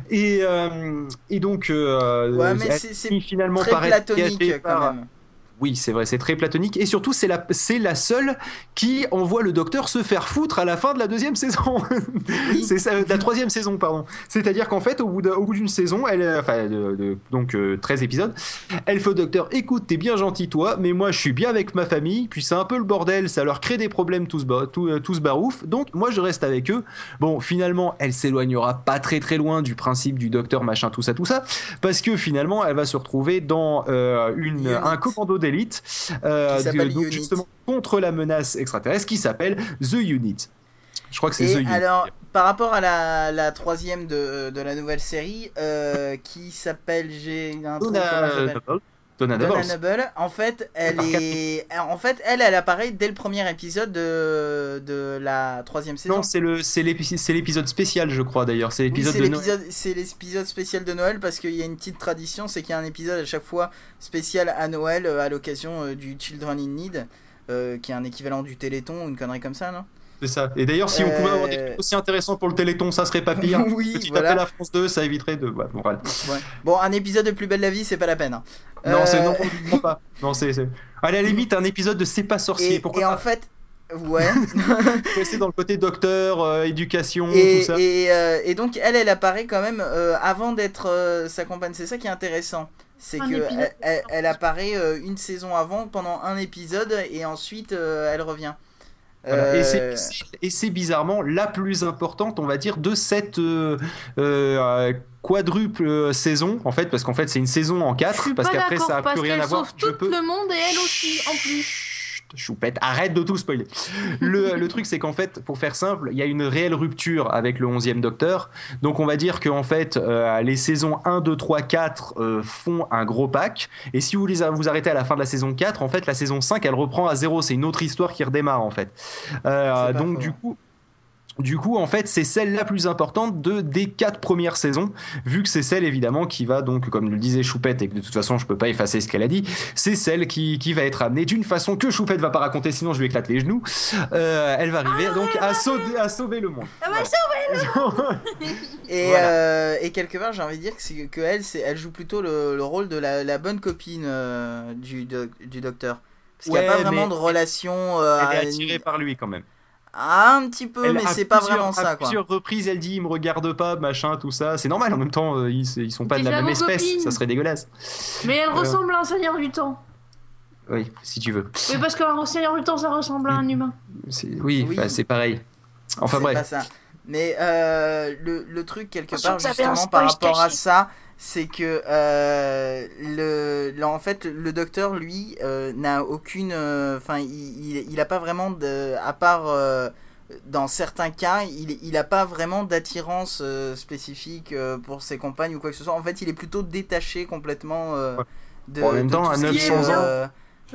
Et, euh, et donc, euh, Ouais, mais elle finit finalement Très platonique quand par- même. Oui, c'est vrai, c'est très platonique. Et surtout, c'est la, c'est la seule qui envoie le docteur se faire foutre à la fin de la deuxième saison. Oui. c'est ça, la troisième saison, pardon. C'est-à-dire qu'en fait, au bout d'un- au bout d'une saison, elle, euh, enfin, de- de- donc euh, 13 épisodes, elle fait au docteur écoute, t'es bien gentil, toi, mais moi, je suis bien avec ma famille, puis c'est un peu le bordel, ça leur crée des problèmes tous, ba- tout, euh, tous barouf, donc moi, je reste avec eux. Bon, finalement, elle s'éloignera pas très très loin du principe du docteur, machin, tout ça, tout ça, parce que finalement, elle va se retrouver dans euh, une, un commando d'élite, euh, justement contre la menace extraterrestre, qui s'appelle The Unit. Je crois que c'est The Unit. alors, par rapport à la, la troisième de, de la nouvelle série, euh, qui s'appelle, j'ai un Donna Noble. En fait, elle est, en fait, elle, elle apparaît dès le premier épisode de, de la troisième saison. Non, c'est le c'est l'épisode spécial, je crois d'ailleurs. C'est l'épisode de Noël. c'est l'épisode spécial de Noël parce qu'il y a une petite tradition, c'est qu'il y a un épisode à chaque fois spécial à Noël euh, à l'occasion euh, du Children in Need, euh, qui est un équivalent du Téléthon ou une connerie comme ça, non? C'est ça. Et d'ailleurs, si on Euh, pouvait avoir des trucs aussi intéressants pour le Téléthon, ça serait pas pire. Oui, Petit voilà. appel à France 2, ça éviterait de. ouais, bon, voilà. Ouais. Bon, un épisode de Plus belle la vie, c'est pas la peine. hein. Non, Euh, c'est non, non, pas. Non, c'est. c'est- À la limite, un épisode de C'est pas sorcier. Et, Pourquoi et en fait, ouais. rester dans le côté docteur, euh, éducation, et, tout ça. et, euh, et donc elle, elle apparaît quand même euh, avant d'être euh, sa compagne. C'est ça qui est intéressant. C'est que elle, elle- elle apparaît euh, une saison avant pendant un épisode et ensuite euh, elle revient. Voilà. Et Euh, c'est- Et c'est bizarrement la plus importante, on va dire, de cette euh, euh, quadruple euh, saison, en fait, parce qu'en fait, c'est une saison en quatre, parce qu'après, ça n'a plus rien à voir. sauve tout peux- le monde et elle aussi en plus. Choupette, arrête de tout spoiler. Le, le truc, c'est qu'en fait, pour faire simple, il y a une réelle rupture avec le 11e Docteur. Donc, on va dire qu'en fait, euh, les saisons 1, 2, 3, 4 euh, font un gros pack. Et si vous les vous arrêtez à la fin de la saison 4, en fait, la saison 5, elle reprend à zéro. C'est une autre histoire qui redémarre, en fait. Euh, donc, faux. du coup. Du coup, en fait, c'est celle la plus importante de, des quatre premières saisons, vu que c'est celle évidemment qui va donc, comme le disait Choupette, et que de toute façon je peux pas effacer ce qu'elle a dit, c'est celle qui, qui va être amenée d'une façon que Choupette va pas raconter, sinon je lui éclate les genoux. Euh, elle va arriver donc à sauver, à sauver le monde. Elle va Voilà. Et, Voilà. euh, et quelque part, j'ai envie de dire que, c'est- que elle, elle joue plutôt le, le rôle de la, la bonne copine euh, du, du docteur. Parce qu'il n'y a pas vraiment mais- de relation. euh, Elle est à- attirée par lui quand même. Ah, un petit peu, Elle, mais à c'est pas vraiment À ça, quoi. plusieurs reprises, elle dit il me regarde pas, machin, tout ça. C'est normal en même temps, euh, ils, ils sont pas de la même espèce, ça serait dégueulasse. Mais elle Euh. ressemble à un seigneur du temps. Oui, si tu veux. Oui, parce qu'un seigneur du temps, ça ressemble à un humain. C'est- Oui, Oui. c'est pareil. Enfin bref. pas ça. Mais euh, le, le truc, quelque part, justement, par rapport à ça, c'est que euh, le, en fait, le docteur, lui, euh, n'a aucune. Enfin, il, il, il a pas vraiment de. À part. euh, dans certains cas, il, il a pas vraiment d'attirance euh, spécifique euh, pour ses compagnes ou quoi que ce soit. En fait, il est plutôt détaché complètement euh, de. Bon, en même de temps, tout à ce qui est, 900 ans- euh,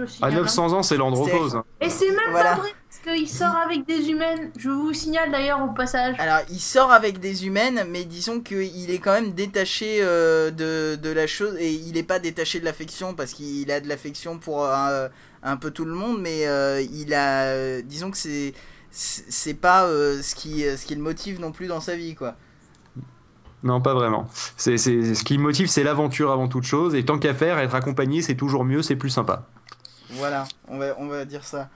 À signale, hein. 900 ans, c'est l'andropause. hein. Et c'est même Voilà. pas vrai, qu'il sort avec des humaines. Je vous signale d'ailleurs au passage. Alors, il sort avec des humaines, mais disons qu'il est quand même détaché euh, de, de la chose, et il n'est pas détaché de l'affection, parce qu'il a de l'affection pour euh, un peu tout le monde, mais euh, il a, euh, disons que c'est c'est pas euh, ce qui ce qui le motive non plus dans sa vie, quoi. Non, pas vraiment. C'est, c'est- ce qui me motive, c'est l'aventure avant toute chose. Et tant qu'à faire, être accompagné, c'est toujours mieux, c'est plus sympa. Voilà, on va, on va dire ça.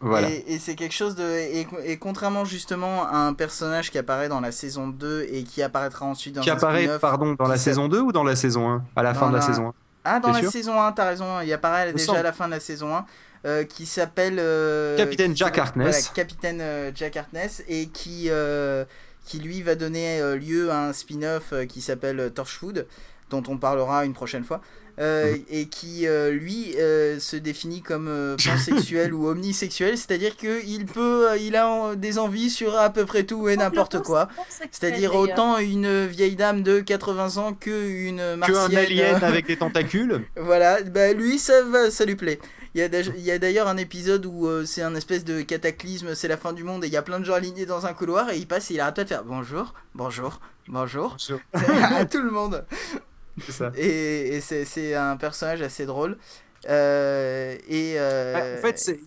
Voilà. Et, et c'est quelque chose de. Et, et contrairement justement à un personnage qui apparaît dans la saison 2 et qui apparaîtra ensuite dans qui apparaît, pardon, dans la saison 2 ou dans la saison 1 À la fin de la saison 1 Ah, dans la saison 1, t'as raison, il apparaît déjà à la fin de la saison 1, euh, qui s'appelle... euh, Capitaine Jack Harkness. Voilà, Capitaine euh, Jack Harkness, et qui, euh, qui lui va donner euh, lieu à un spin-off euh, qui s'appelle Torchwood, dont on parlera une prochaine fois. Euh, et qui euh, lui euh, se définit comme euh, pansexuel ou omnisexuel, c'est-à-dire que il peut, euh, il a en- des envies sur à peu près tout et n'importe quoi. C'est-à-dire autant une vieille dame de 80 ans que une Que martienne. un alien avec des tentacules. Voilà, bah lui ça va, ça lui plaît. Il y a, d'ailleurs un épisode où euh, c'est un espèce de cataclysme, c'est la fin du monde et il y a plein de gens alignés dans un couloir et il passe et il arrête pas de faire bonjour, bonjour, bonjour à tout le monde. C'est ça. Et, et c'est un personnage assez drôle. Euh, et euh, Ouais, en fait, c'est-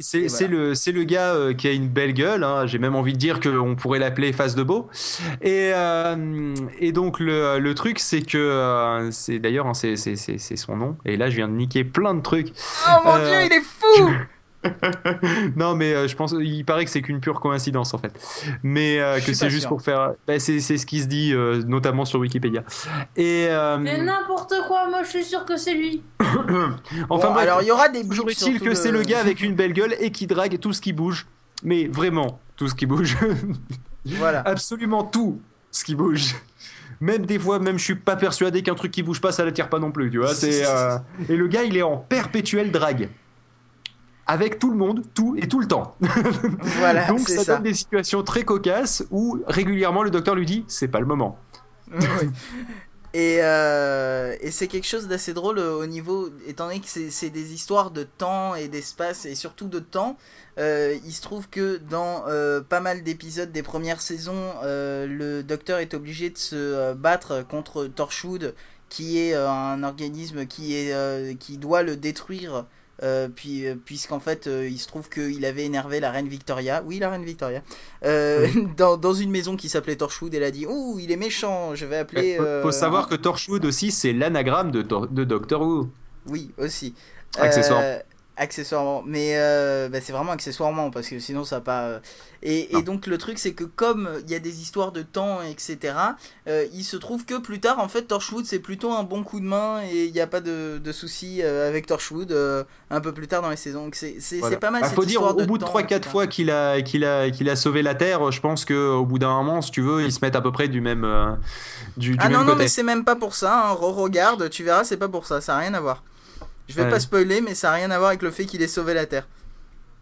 voilà. le, gars euh, qui a une belle gueule. hein. J'ai même envie de dire qu'on pourrait l'appeler face de beau. Et, euh, et donc, le, le truc, c'est que. euh, c'est D'ailleurs, hein, c'est son nom. Et là, je viens de niquer plein de trucs. Oh mon Euh, dieu, il est fou non, mais euh, je pense. Il paraît que c'est qu'une pure coïncidence, en fait. Mais euh, que c'est juste sûr. pour faire. bah, c'est ce qui se dit, euh, notamment sur Wikipédia. Et. euh, Mais n'importe quoi, moi je suis sûr que c'est lui. enfin, Bon, bref, alors il y aura des Toujours est-il que c'est le- le gars avec une belle gueule et qui drague tout ce qui bouge. Mais vraiment, tout ce qui bouge. Voilà. Absolument tout ce qui bouge. Même des fois, même je suis pas persuadé qu'un truc qui bouge pas, ça l'attire pas non plus, tu vois. C'est euh, et le gars, il est en perpétuelle drague. Avec tout le monde, tout et tout le temps. Voilà, Donc ça, ça. donne des situations très cocasses où régulièrement le docteur lui dit c'est pas le moment. Oui. Et, euh, et c'est quelque chose d'assez drôle euh, au niveau, étant donné que c'est des histoires de temps et d'espace et surtout de temps. euh, il se trouve que dans euh, pas mal d'épisodes des premières saisons, le docteur est obligé de se battre contre Torchwood, qui est un organisme qui, est, qui doit le détruire. Euh, puis, euh, puisqu'en fait euh, il se trouve qu'il avait énervé la reine Victoria, oui la reine Victoria, dans, dans une maison qui s'appelait Torchwood, elle a dit ouh il est méchant, je vais appeler. faut, faut savoir que Torchwood aussi, c'est l'anagramme de, de Doctor Who. Oui, aussi. Accessoire. Accessoirement. Mais euh, bah, c'est vraiment accessoirement parce que sinon ça pas. euh. Et, et Non. donc le truc c'est que comme il y a des histoires de temps, etc., euh, il se trouve que plus tard en fait Torchwood c'est plutôt un bon coup de main et il n'y a pas de, de soucis euh, avec Torchwood un peu plus tard dans les saisons. C'est c'est- Voilà. pas mal. Bah, cette faut dire, au bout de temps, 3-4 etc. fois qu'il a, qu'il a, qu'il a sauvé la Terre, je pense qu'au bout d'un moment, si tu veux, ils se mettent à peu près du même, du, du Ah même non, non, mais c'est même pas pour ça. Hein. Re-regarde, tu verras, c'est pas pour ça. Ça a rien à voir. Je vais Ouais. pas spoiler, mais ça a rien à voir avec le fait qu'il ait sauvé la Terre.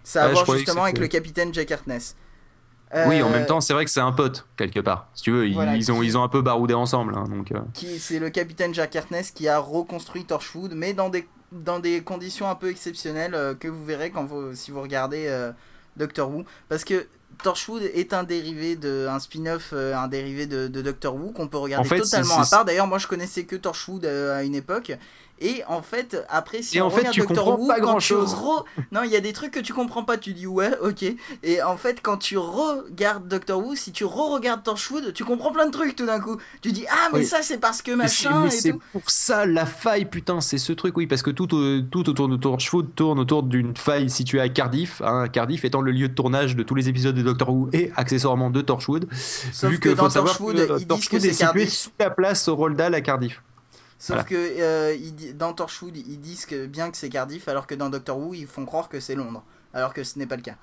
Ça a à Ouais, voir justement avec le capitaine Jack Harkness. Oui, en Euh, même temps, c'est vrai que c'est un pote, quelque part. Si tu veux, ils, Voilà, ils ont, qui- ils ont un peu baroudé ensemble. hein, donc, euh, qui c'est le capitaine Jack Harkness qui a reconstruit Torchwood, mais dans des dans des conditions un peu exceptionnelles euh, que vous verrez quand vous si vous regardez euh, Doctor Who, parce que Torchwood est un dérivé de un spin-off, euh, un dérivé de, de Doctor Who qu'on peut regarder En fait, totalement c'est- à part. D'ailleurs, moi je connaissais que Torchwood euh, à une époque. Et en fait, après, si Et on en fait, regarde tu Doctor comprends Who, pas quand tu grand-chose. re- Non, il y a des trucs que tu comprends pas, tu dis ouais, ok. Et en fait, quand tu regardes Doctor Who, si tu re-regardes Torchwood, tu comprends plein de trucs tout d'un coup. Tu dis ah, mais Oui. ça c'est parce que machin mais c'est pour ça la faille, putain, c'est ce truc, oui, parce que tout, tout autour de Torchwood tourne autour d'une faille située à Cardiff, hein, Cardiff étant le lieu de tournage de tous les épisodes de Doctor Who et accessoirement de Torchwood. Sauf vu que, que dans Torchwood, que ils disent que Torchwood c'est est situé sous la place Roldal à Cardiff. Sauf que euh, ils dans Torchwood, ils disent que bien que c'est Cardiff, alors que dans Doctor Who, ils font croire que c'est Londres, alors que ce n'est pas le cas.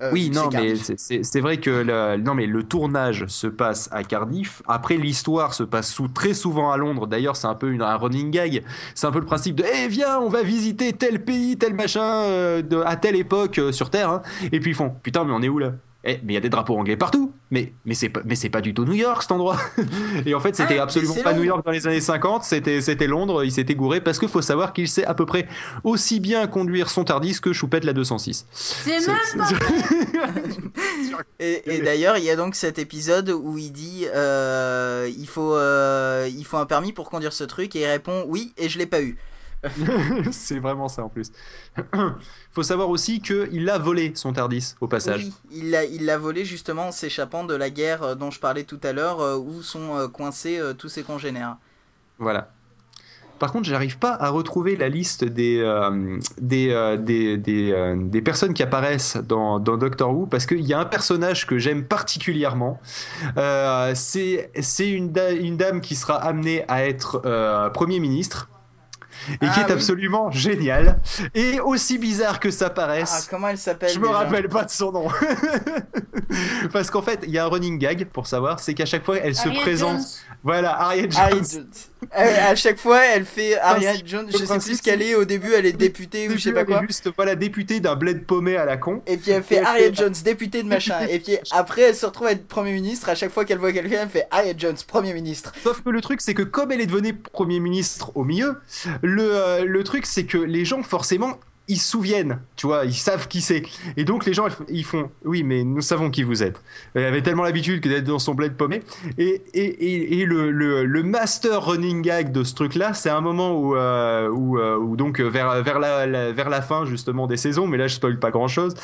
Euh, Oui, non, c'est mais c'est- vrai que le, non, mais le tournage se passe à Cardiff. Après, l'histoire se passe sous, très souvent à Londres. D'ailleurs, c'est un peu une, un running gag. C'est un peu le principe de Eh, viens, on va visiter tel pays, tel machin, euh, de- à telle époque euh, sur Terre. hein. Et puis ils font Putain, mais on est où là? Eh, mais il y a des drapeaux anglais partout. Mais, mais c'est pas, mais c'est pas du tout New York cet endroit. Et en fait, c'était Ah, absolument pas New. York dans les années 50. C'était, c'était Londres. Il s'était gouré parce qu'il faut savoir qu'il sait à peu près aussi bien conduire son Tardis que Choupette la 206. C'est même pas et d'ailleurs, il y a donc cet épisode où il dit euh, il, faut, euh, il faut un permis pour conduire ce truc, et il répond oui, et je l'ai pas eu. c'est vraiment ça en plus. Faut savoir aussi qu'il a volé son Tardis au passage. Oui, il l'a il volé justement en s'échappant de la guerre euh, dont je parlais tout à l'heure, euh, où sont euh, coincés tous ses congénères. Voilà. Par contre, j'arrive pas à retrouver la liste des, euh, des, euh, des, des, euh, des personnes qui apparaissent dans, dans Doctor Who parce qu'il y a un personnage que j'aime particulièrement. C'est une, da- une dame qui sera amenée à être Premier ministre. Et Ah qui est oui. absolument géniale. Et aussi bizarre que ça Ah, paraisse. comment elle s'appelle Je me rappelle pas de son nom. Parce qu'en fait, il y a un running gag pour savoir, c'est qu'à chaque fois, elle se présente. Jones. Voilà, Harriet Jones. Harriet à chaque fois, elle fait principe- Jones. Je sais plus ce qu'elle est. Au début, elle est députée ou je sais pas quoi. juste voilà, députée d'un bled paumé à la con. Et puis elle fait fait- Jones, députée de machin. Et puis après, elle se retrouve à être Premier ministre. À chaque fois qu'elle voit quelqu'un, elle fait Harriet Jones, Premier ministre. Sauf que le truc, c'est que comme elle est devenue Premier ministre au milieu, le, euh, le truc, c'est que les gens, forcément, ils se souviennent, tu vois, ils savent qui c'est. Et donc les gens, ils font, oui, mais nous savons qui vous êtes. Elle avait tellement l'habitude que d'être dans son bled paumé. Et, et, et, et le, le, le master running gag de ce truc-là, c'est un moment où, euh, où, euh, où donc vers, vers, la, la- vers la fin justement des saisons, mais là je spoil pas grand-chose,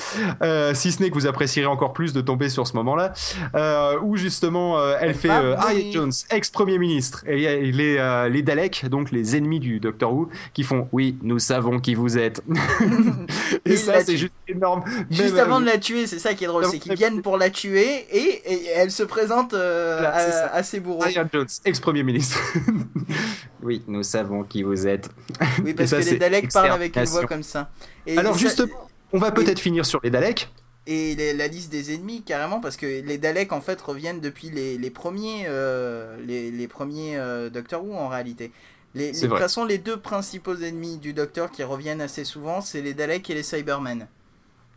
euh, si ce n'est que vous apprécierez encore plus de tomber sur ce moment-là, euh, où justement elle fait Harriet. Jones, ex-premier ministre, et les, les Daleks, donc les ennemis du Doctor Who, qui font oui, nous savons qui vous êtes. Et ça, c'est juste énorme. Juste Même, avant euh, de la tuer, c'est ça qui est drôle, c'est qu'ils viennent pour la tuer et, et elle se présente euh, à, ses bourreaux. Harriet Jones, ex-premier ministre. oui, nous savons qui vous êtes. Oui, parce ça, que les Daleks parlent avec une voix comme ça. Et Alors ça- justement, on va peut-être finir sur les Daleks. et les- la liste des ennemis carrément parce que les Daleks en fait reviennent depuis les, les premiers euh, les, les premiers euh, Doctor Who en réalité. Les, les- de toute façon, les deux principaux ennemis du Docteur qui reviennent assez souvent, c'est les Daleks et les Cybermen.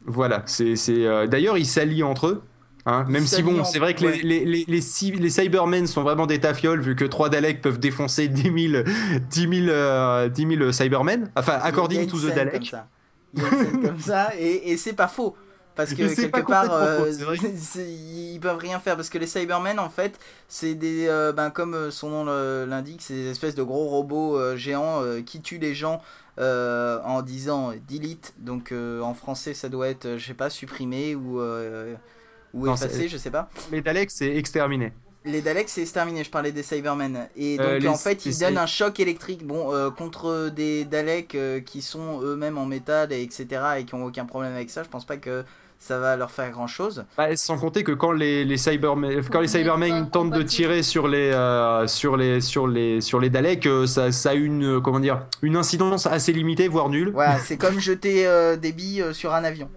Voilà, c'est euh, d'ailleurs ils s'allient entre eux. Hein, même si bon, c'est vrai que ouais. les, les, les, les, cy- les Cybermen sont vraiment des tafioles vu que 3 Daleks peuvent défoncer 10 000, 10 000, euh, 10 000 Cybermen. Enfin, according to the scène Dalek. Comme ça. Il y a une scène comme ça et, et c'est pas faux. Parce que Mais quelque part, faux, euh, c'est- ils peuvent rien faire. Parce que les Cybermen, en fait, c'est des. euh, ben, comme euh, son nom l'indique, c'est des espèces de gros robots euh, géants qui tuent les gens en disant delete. Donc en français, ça doit être, je sais pas, supprimé ou, ou Non, effacé, je sais pas. Les Daleks, c'est exterminé. Les Daleks, c'est exterminé, je parlais des Cybermen. Et donc, Euh, les- en fait, ils donnent un choc électrique bon, euh, contre des Daleks euh, qui sont eux-mêmes en métal, et etc., et qui ont aucun problème avec ça. Je pense pas que ça va leur faire grand-chose. Bah, sans compter que quand les, les Cybermen, quand les Cybermen tentent de tirer sur les, euh, sur les, sur les, sur les Daleks, euh, ça, ça a une, euh, comment dire, une incidence assez limitée, voire nulle. Voilà, c'est comme jeter euh, des billes euh, sur un avion.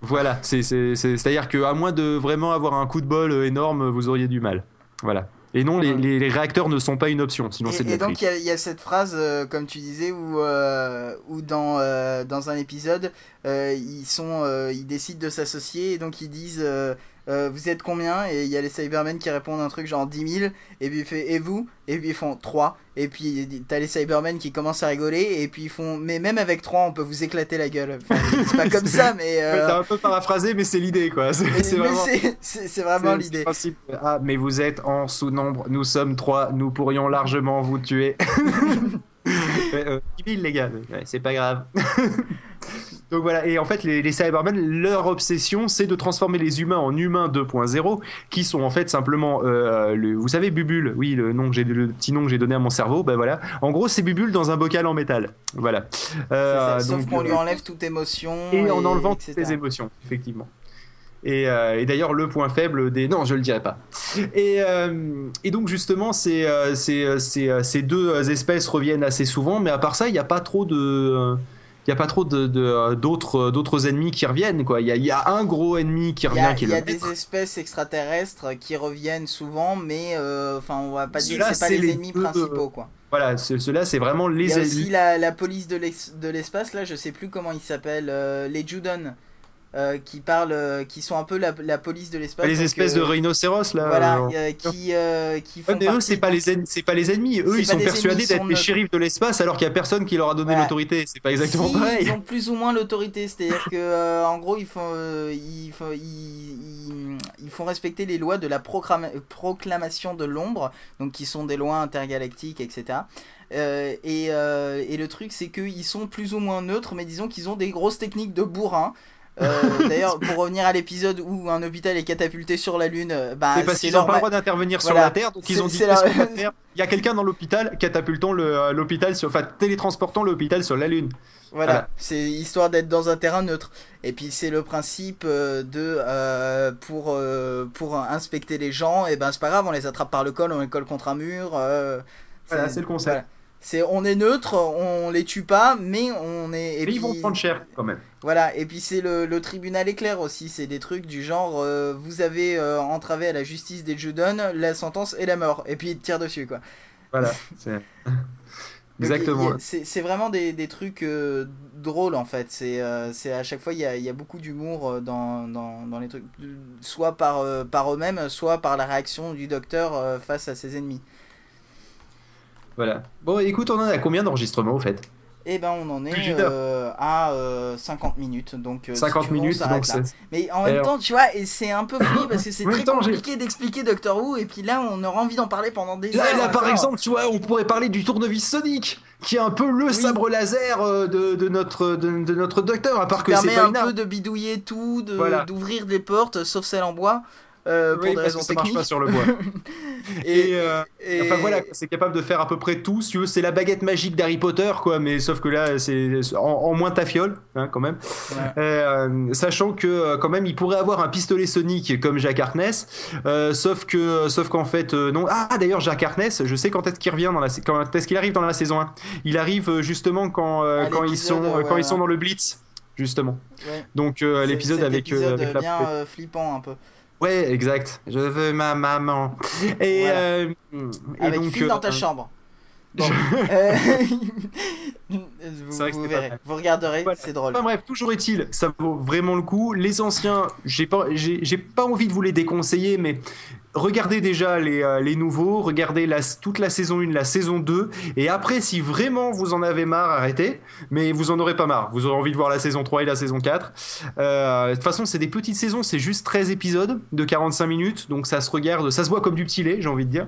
Voilà, c'est, c'est, c'est, c'est-à-dire qu'à moins de vraiment avoir un coup de bol euh, énorme, vous auriez du mal. Voilà. Et non, les, Ouais. les, les réacteurs ne sont pas une option, sinon c'est Et, de et la donc, il y a- il y, a cette phrase, euh, comme tu disais, où, euh, où dans, euh, dans un épisode, ils, sont, ils décident de s'associer, et donc ils disent euh, euh, Vous êtes combien? Et il y a les Cybermen qui répondent un truc genre 10 000, et puis il fait Et vous? Et puis ils font 3. Et puis t'as les Cybermen qui commencent à rigoler, et puis ils font Mais même avec 3, on peut vous éclater la gueule. Enfin, c'est pas comme ça, mais. Euh, T'as un peu paraphrasé, mais c'est l'idée, quoi. C'est, vraiment. vraiment l'idée. Ah, mais vous êtes en sous-nombre, nous sommes trois, nous pourrions largement vous tuer. Ouais, euh, 10 000, les gars, Ouais, c'est pas grave. Donc voilà, et en fait, les, les Cybermen, leur obsession, c'est de transformer les humains en humains 2.0, qui sont en fait simplement, euh, le, vous savez, Bubule, oui, le, nom que j'ai, le petit nom que j'ai donné à mon cerveau, ben voilà. En gros, c'est Bubule dans un bocal en métal. Voilà. Euh, ça, Sauf qu'on euh, lui enlève toute émotion. et en enlevant etc. toutes les émotions, effectivement. Et, euh, et d'ailleurs, le point faible des. Non, je le dirai pas. Et, euh, et donc, justement, ces, euh, ces, euh, ces, euh, ces deux espèces reviennent assez souvent, mais à part ça, il n'y a pas trop de. Il n'y a pas trop de, de, euh, d'autres, d'autres ennemis qui reviennent. Quoi. Il, y a, il y a un gros ennemi qui Il y revient a, qui est il y le a des maître. espèces extraterrestres qui reviennent souvent, mais euh, enfin on va pas dire que c'est pas les, les ennemis principaux quoi. Voilà, ce- ceux-là, c'est vraiment Il les y a ennemis. aussi la, la police de l'espace là, je sais plus comment ils s'appellent, euh, les Judon, euh, qui parlent, euh, qui sont un peu la, la police de l'espace. Les donc, espèces euh, de rhinocéros, là. Voilà, euh, euh, qui euh, font mais eux, c'est pas les ennemis, c'est pas les ennemis. Eux, ils sont persuadés d'être les shérifs de l'espace alors qu'il y a personne qui leur a donné Voilà. l'autorité. C'est pas exactement Si, pareil. Ils ont plus ou moins l'autorité, c'est-à-dire que euh, en gros ils font, euh, ils, font- ils, font respecter les lois de la proclama- proclamation de l'ombre, donc qui sont des lois intergalactiques, etc. Euh, et, euh, et le truc c'est qu'ils sont plus ou moins neutres, mais disons qu'ils ont des grosses techniques de bourrin. Euh, D'ailleurs, pour revenir à l'épisode où un hôpital est catapulté sur la Lune, euh, bah, C'est parce c'est qu'ils n'ont pas le droit d'intervenir sur la Terre, donc ils ont dit Il y a quelqu'un dans l'hôpital, catapultons euh, l'hôpital sur, enfin télétransportons l'hôpital sur la Lune. Voilà, Voilà. c'est histoire d'être dans un terrain neutre. Et puis c'est le principe de euh, pour euh, pour inspecter les gens, et ben c'est pas grave, on les attrape par le col, on les colle contre un mur. Voilà, c'est le concept. voilà. C'est on est neutre, on les tue pas, mais on est. Et Mais puis, ils vont prendre cher quand même. Voilà, et puis c'est le, le tribunal éclair aussi, c'est des trucs du genre euh, vous avez euh, entravé à la justice des Judon, la sentence est la mort, et puis ils tirent dessus quoi. Voilà. c'est- Exactement. C'est vraiment des, des trucs euh, drôles en fait. C'est euh, à chaque fois il y a, il y a beaucoup d'humour dans, dans, dans les trucs, soit par, euh, par eux-mêmes, soit par la réaction du docteur face à ses ennemis. Voilà. Bon, écoute, on en a combien d'enregistrements au fait? Et ben on en est euh, à euh, 50 minutes. Donc, euh, si 50 tu veux, on minutes, donc là. Mais en même Alors- temps, tu vois, et c'est un peu fini parce que c'est très temps, compliqué d'expliquer Doctor Who, et puis là on aura envie d'en parler pendant des Là, heures. là, par exemple, tu vois, on pourrait parler du tournevis Sonic, qui est un peu le Oui. sabre laser euh, de, de notre, de, de notre docteur, à part que permet c'est pas un une peu de bidouiller tout, de- Voilà. d'ouvrir des portes, sauf celle en bois, euh, pour Oui, des parce raisons que ça marche pas sur le bois. Et, Et, euh, et- Enfin voilà, c'est capable de faire à peu près tout. Si c'est la baguette magique d'Harry Potter, quoi. Mais sauf que là, c'est en, en moins tafiole, hein, quand même. Ouais. Euh, sachant que quand même, il pourrait avoir un pistolet Sonic comme Jack Harkness, sauf que, sauf qu'en fait, non. Ah, d'ailleurs, Jack Harkness, je sais quand est-ce qu'il revient dans la, quand est-ce qu'il arrive dans la saison 1. Il arrive justement quand, quand ils sont, ouais, quand ils sont dans le Blitz, justement. Ouais. Donc euh, l'épisode avec, euh, avec la bien poupée. euh, flippant un peu. Ouais, exact. Je veux ma maman. Et, Voilà. euh, et Avec donc, file dans ta euh, chambre. Bon. euh, vous, vrai vous verrez, vous regarderez, Voilà. c'est drôle. Enfin bref, toujours est-il, ça vaut vraiment le coup. Les anciens, j'ai pas, j'ai, pas envie de vous les déconseiller, mais regardez déjà les, euh, les nouveaux, regardez la, toute la saison 1, la saison 2, et après, si vraiment vous en avez marre, arrêtez, mais vous en aurez pas marre. Vous aurez envie de voir la saison 3 et la saison 4. Euh, de toute façon, c'est des petites saisons, c'est juste 13 épisodes de 45 minutes, donc ça se regarde, ça se voit comme du petit lait, j'ai envie de dire.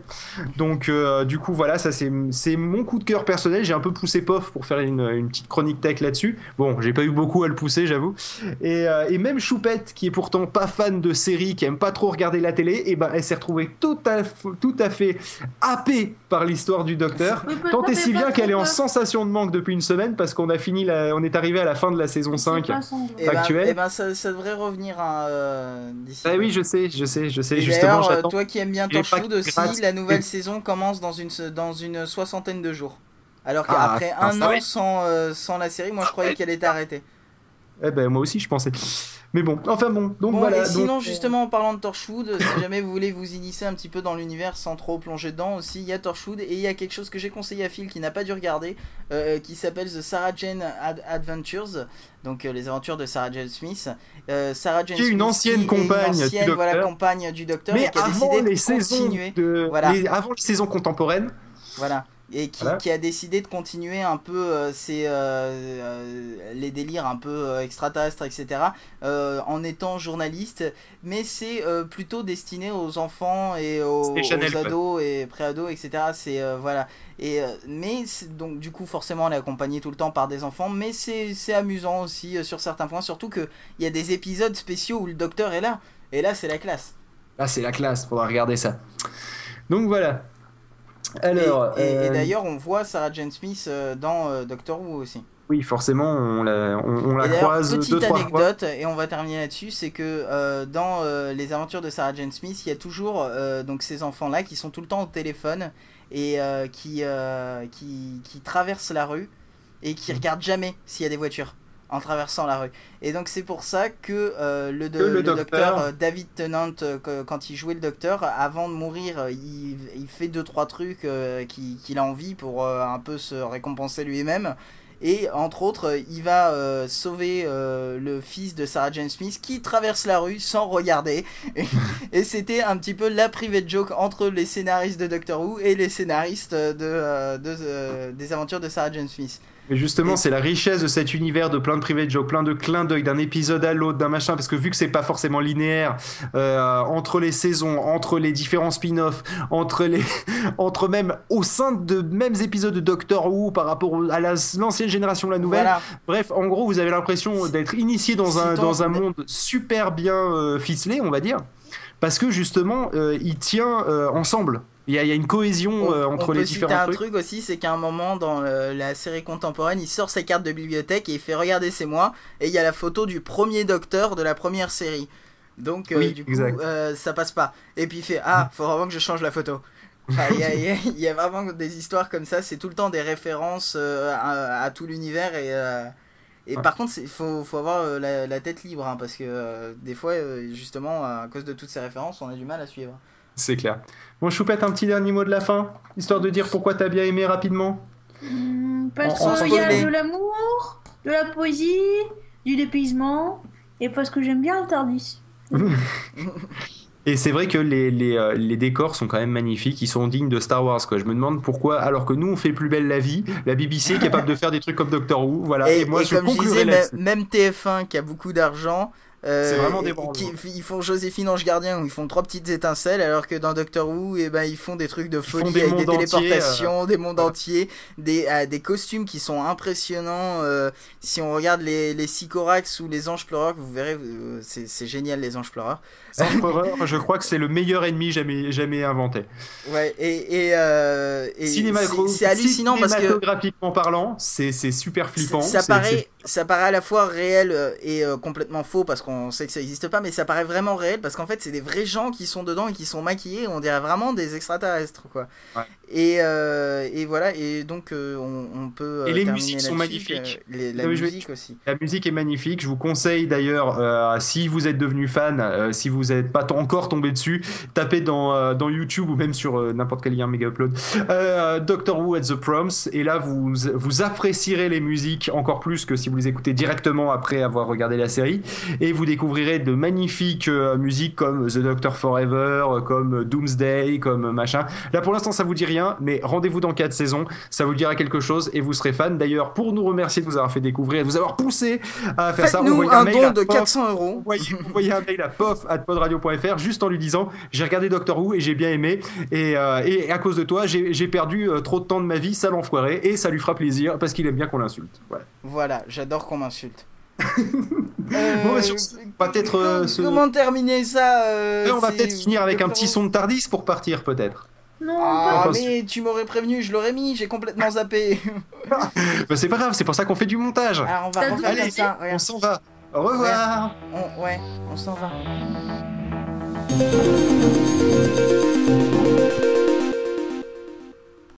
Donc, euh, du coup, voilà, ça c'est, c'est mon coup de cœur personnel. J'ai un peu poussé POF pour faire une, une petite chronique tech là-dessus. Bon, j'ai pas eu beaucoup à le pousser, j'avoue. Et, euh, et même Choupette, qui est pourtant pas fan de séries, qui aime pas trop regarder la télé, et ben elle s'est retrouvée tout à, tout à fait happée par l'histoire du docteur. Tant et si bien qu'elle est en sensation de manque depuis une semaine parce qu'on a fini, la- on est arrivé à la fin de la saison 5. C'est pas son- Et ben, eh ben, ça, ça devrait revenir hein, euh, d'ici. Ah oui, je sais, je sais, je sais. Et Justement, euh, toi qui aimes bien pas Torchwood de aussi, la nouvelle saison commence dans une, dans une soixantaine de jours. Alors Ah, qu'après un an sans, euh, sans la série, moi je croyais qu'elle était arrêtée. Eh ben moi aussi, je pensais. Mais bon, enfin bon. Donc Bon, voilà. et sinon, donc, justement, en parlant de Torchwood, si jamais vous voulez vous initier un petit peu dans l'univers sans trop plonger dedans aussi, il y a Torchwood et il y a quelque chose que j'ai conseillé à Phil qui n'a pas dû regarder, euh, qui s'appelle The Sarah Jane Ad- Adventures, donc euh, les aventures de Sarah Jane Smith. Euh, Sarah Jane Qui est une Smith, ancienne une compagne du ancienne, voilà, compagne du docteur, et Mais qui a avant décidé de les saisons continuer. de, Voilà. les- avant les saisons contemporaines, Voilà. Et qui, Voilà. qui a décidé de continuer un peu euh, ses, euh, euh, les délires un peu euh, extraterrestres, etc. euh, en étant journaliste. Mais c'est euh, plutôt destiné aux enfants et aux, Chanel, aux quoi. ados et pré-ados, etc. C'est euh, voilà. Et euh, mais donc du coup forcément elle est accompagnée tout le temps par des enfants, mais c'est c'est amusant aussi euh, sur certains points. Surtout que il y a des épisodes spéciaux où le docteur est là. Et là c'est la classe. là c'est la classe, faudra regarder ça. Donc voilà. Et- Alors, et, et euh, d'ailleurs on voit Sarah Jane Smith euh, dans euh, Doctor Who aussi. oui, forcément, on la, on, on la croise petite deux trois fois. anecdote, et on va terminer là-dessus, c'est que euh, dans euh, les aventures de Sarah Jane Smith, il y a toujours euh, donc ces enfants-là qui sont tout le temps au téléphone et qui, qui, qui traversent la rue et qui regardent jamais s'il y a des voitures en traversant la rue. Et donc c'est pour ça que euh, le, do- Que le le docteur- docteur, euh, David Tennant, euh, que- quand il jouait le docteur, avant de mourir, il, il fait deux trois trucs euh, qui- qu'il a envie pour un peu se récompenser lui-même. Et entre autres, il va sauver le fils de Sarah Jane Smith qui traverse la rue sans regarder. Et, et c'était un petit peu la private joke entre les scénaristes de Doctor Who et les scénaristes de, de, des aventures de Sarah Jane Smith. Mais justement, c'est la richesse de cet univers de plein de private jokes, plein de clins d'œil d'un épisode à l'autre, d'un machin, parce que vu que c'est pas forcément linéaire euh, entre les saisons, entre les différents spin-offs, entre les, entre même au sein de mêmes épisodes de Doctor Who par rapport à la- l'ancienne génération, la nouvelle. Voilà. Bref, en gros, vous avez l'impression Si- d'être initié dans un dans un monde super bien euh, ficelé, on va dire, parce que justement, euh, il tient euh, ensemble. Il y, a, il y a une cohésion euh, on, entre on les peut citer différents un trucs. truc aussi, c'est qu'à un moment dans euh, la série contemporaine, il sort sa carte de bibliothèque et il fait regarder c'est moi et il y a la photo du premier docteur de la première série. Donc euh, Oui, du coup ça passe pas. Et puis il fait ah faut vraiment que je change la photo. Enfin, Il y, a- y y vraiment des histoires comme ça, c'est tout le temps des références euh, à, à tout l'univers et, euh, et Ouais. par contre il faut, faut avoir euh, la, la tête libre hein, parce que des fois justement à cause de toutes ces références on a du mal à suivre. C'est clair. Bon, Choupette, un petit dernier mot de la fin, histoire de dire pourquoi t'as bien aimé rapidement. Parce qu'il y a de l'amour, de la poésie, du dépaysement, et parce que j'aime bien le Tardis. Et c'est vrai que les, les, euh, les décors sont quand même magnifiques, ils sont dignes de Star Wars. Quoi. Je me demande pourquoi, alors que nous on fait plus belle la vie, la BBC est capable de faire des trucs comme Doctor Who. Voilà. Et, et, moi et je comme je disais, même, même TF1 qui a beaucoup d'argent, C'est vraiment des et- branlos. qui, ils font Joséphine Ange Gardien où ils font trois petites étincelles, alors que dans Doctor Who, et ben, ils font des trucs de folie des avec des mondes entiers, téléportations, des mondes entiers, des, euh, des costumes qui sont impressionnants. euh, si on regarde les, les Sycorax ou les Anges Pleureurs, vous verrez, euh, c'est c'est génial les Anges Pleureurs. Sans horreur, je crois que c'est le meilleur ennemi jamais, jamais inventé. Ouais, et, et, euh, et c'est- hallucinant parce que Cinématographiquement parlant, c'est c'est super flippant. Ça paraît, ça paraît à la fois réel euh, et euh, complètement faux parce qu'on sait que ça n'existe pas, mais ça paraît vraiment réel parce qu'en fait c'est des vrais gens qui sont dedans et qui sont maquillés, on dirait vraiment des extraterrestres quoi. Et, euh, et voilà, et donc euh, on, on peut. euh, Et les terminer musiques sont magnifiques. euh, les- la je musique aussi. La musique est magnifique. Je vous conseille d'ailleurs, euh, si vous êtes devenu fan, euh, si vous n'êtes pas encore tombé dessus, tapez dans, euh, dans YouTube ou même sur euh, n'importe quel lien méga upload euh, Doctor Who at the Proms. Et là, vous, vous apprécierez les musiques encore plus que si vous les écoutez directement après avoir regardé la série. Et vous découvrirez de magnifiques euh, musiques comme The Doctor Forever, euh, comme Doomsday, comme machin. Là, pour l'instant, ça vous dit rien, mais rendez-vous dans 4 saisons. Ça vous dira quelque chose et vous serez fan. D'ailleurs, pour nous remercier de vous avoir fait découvrir et de vous avoir poussé à faire ça, envoyez un mail don à de pof- 400 euros. Envoyez, envoyez un mail à pof@podradio.fr juste en lui disant j'ai regardé Doctor Who et j'ai bien aimé et, euh, et à cause de toi j'ai perdu euh, trop de temps de ma vie, ça l'enfoiré et ça lui fera plaisir parce qu'il aime bien qu'on l'insulte. Voilà. Voilà, j'adore qu'on m'insulte. Bah, va peut-être euh, comment, terminer ça euh, on va peut-être finir avec un petit son de Tardis pour partir peut-être. Non, Ah, pas- mais tu m'aurais prévenu, je l'aurais mis, j'ai complètement zappé. Bah, c'est pas grave, c'est pour ça qu'on fait du montage. Alors on va refaire Allez, comme ça, on s'en va. Au revoir. On- ouais, on s'en va.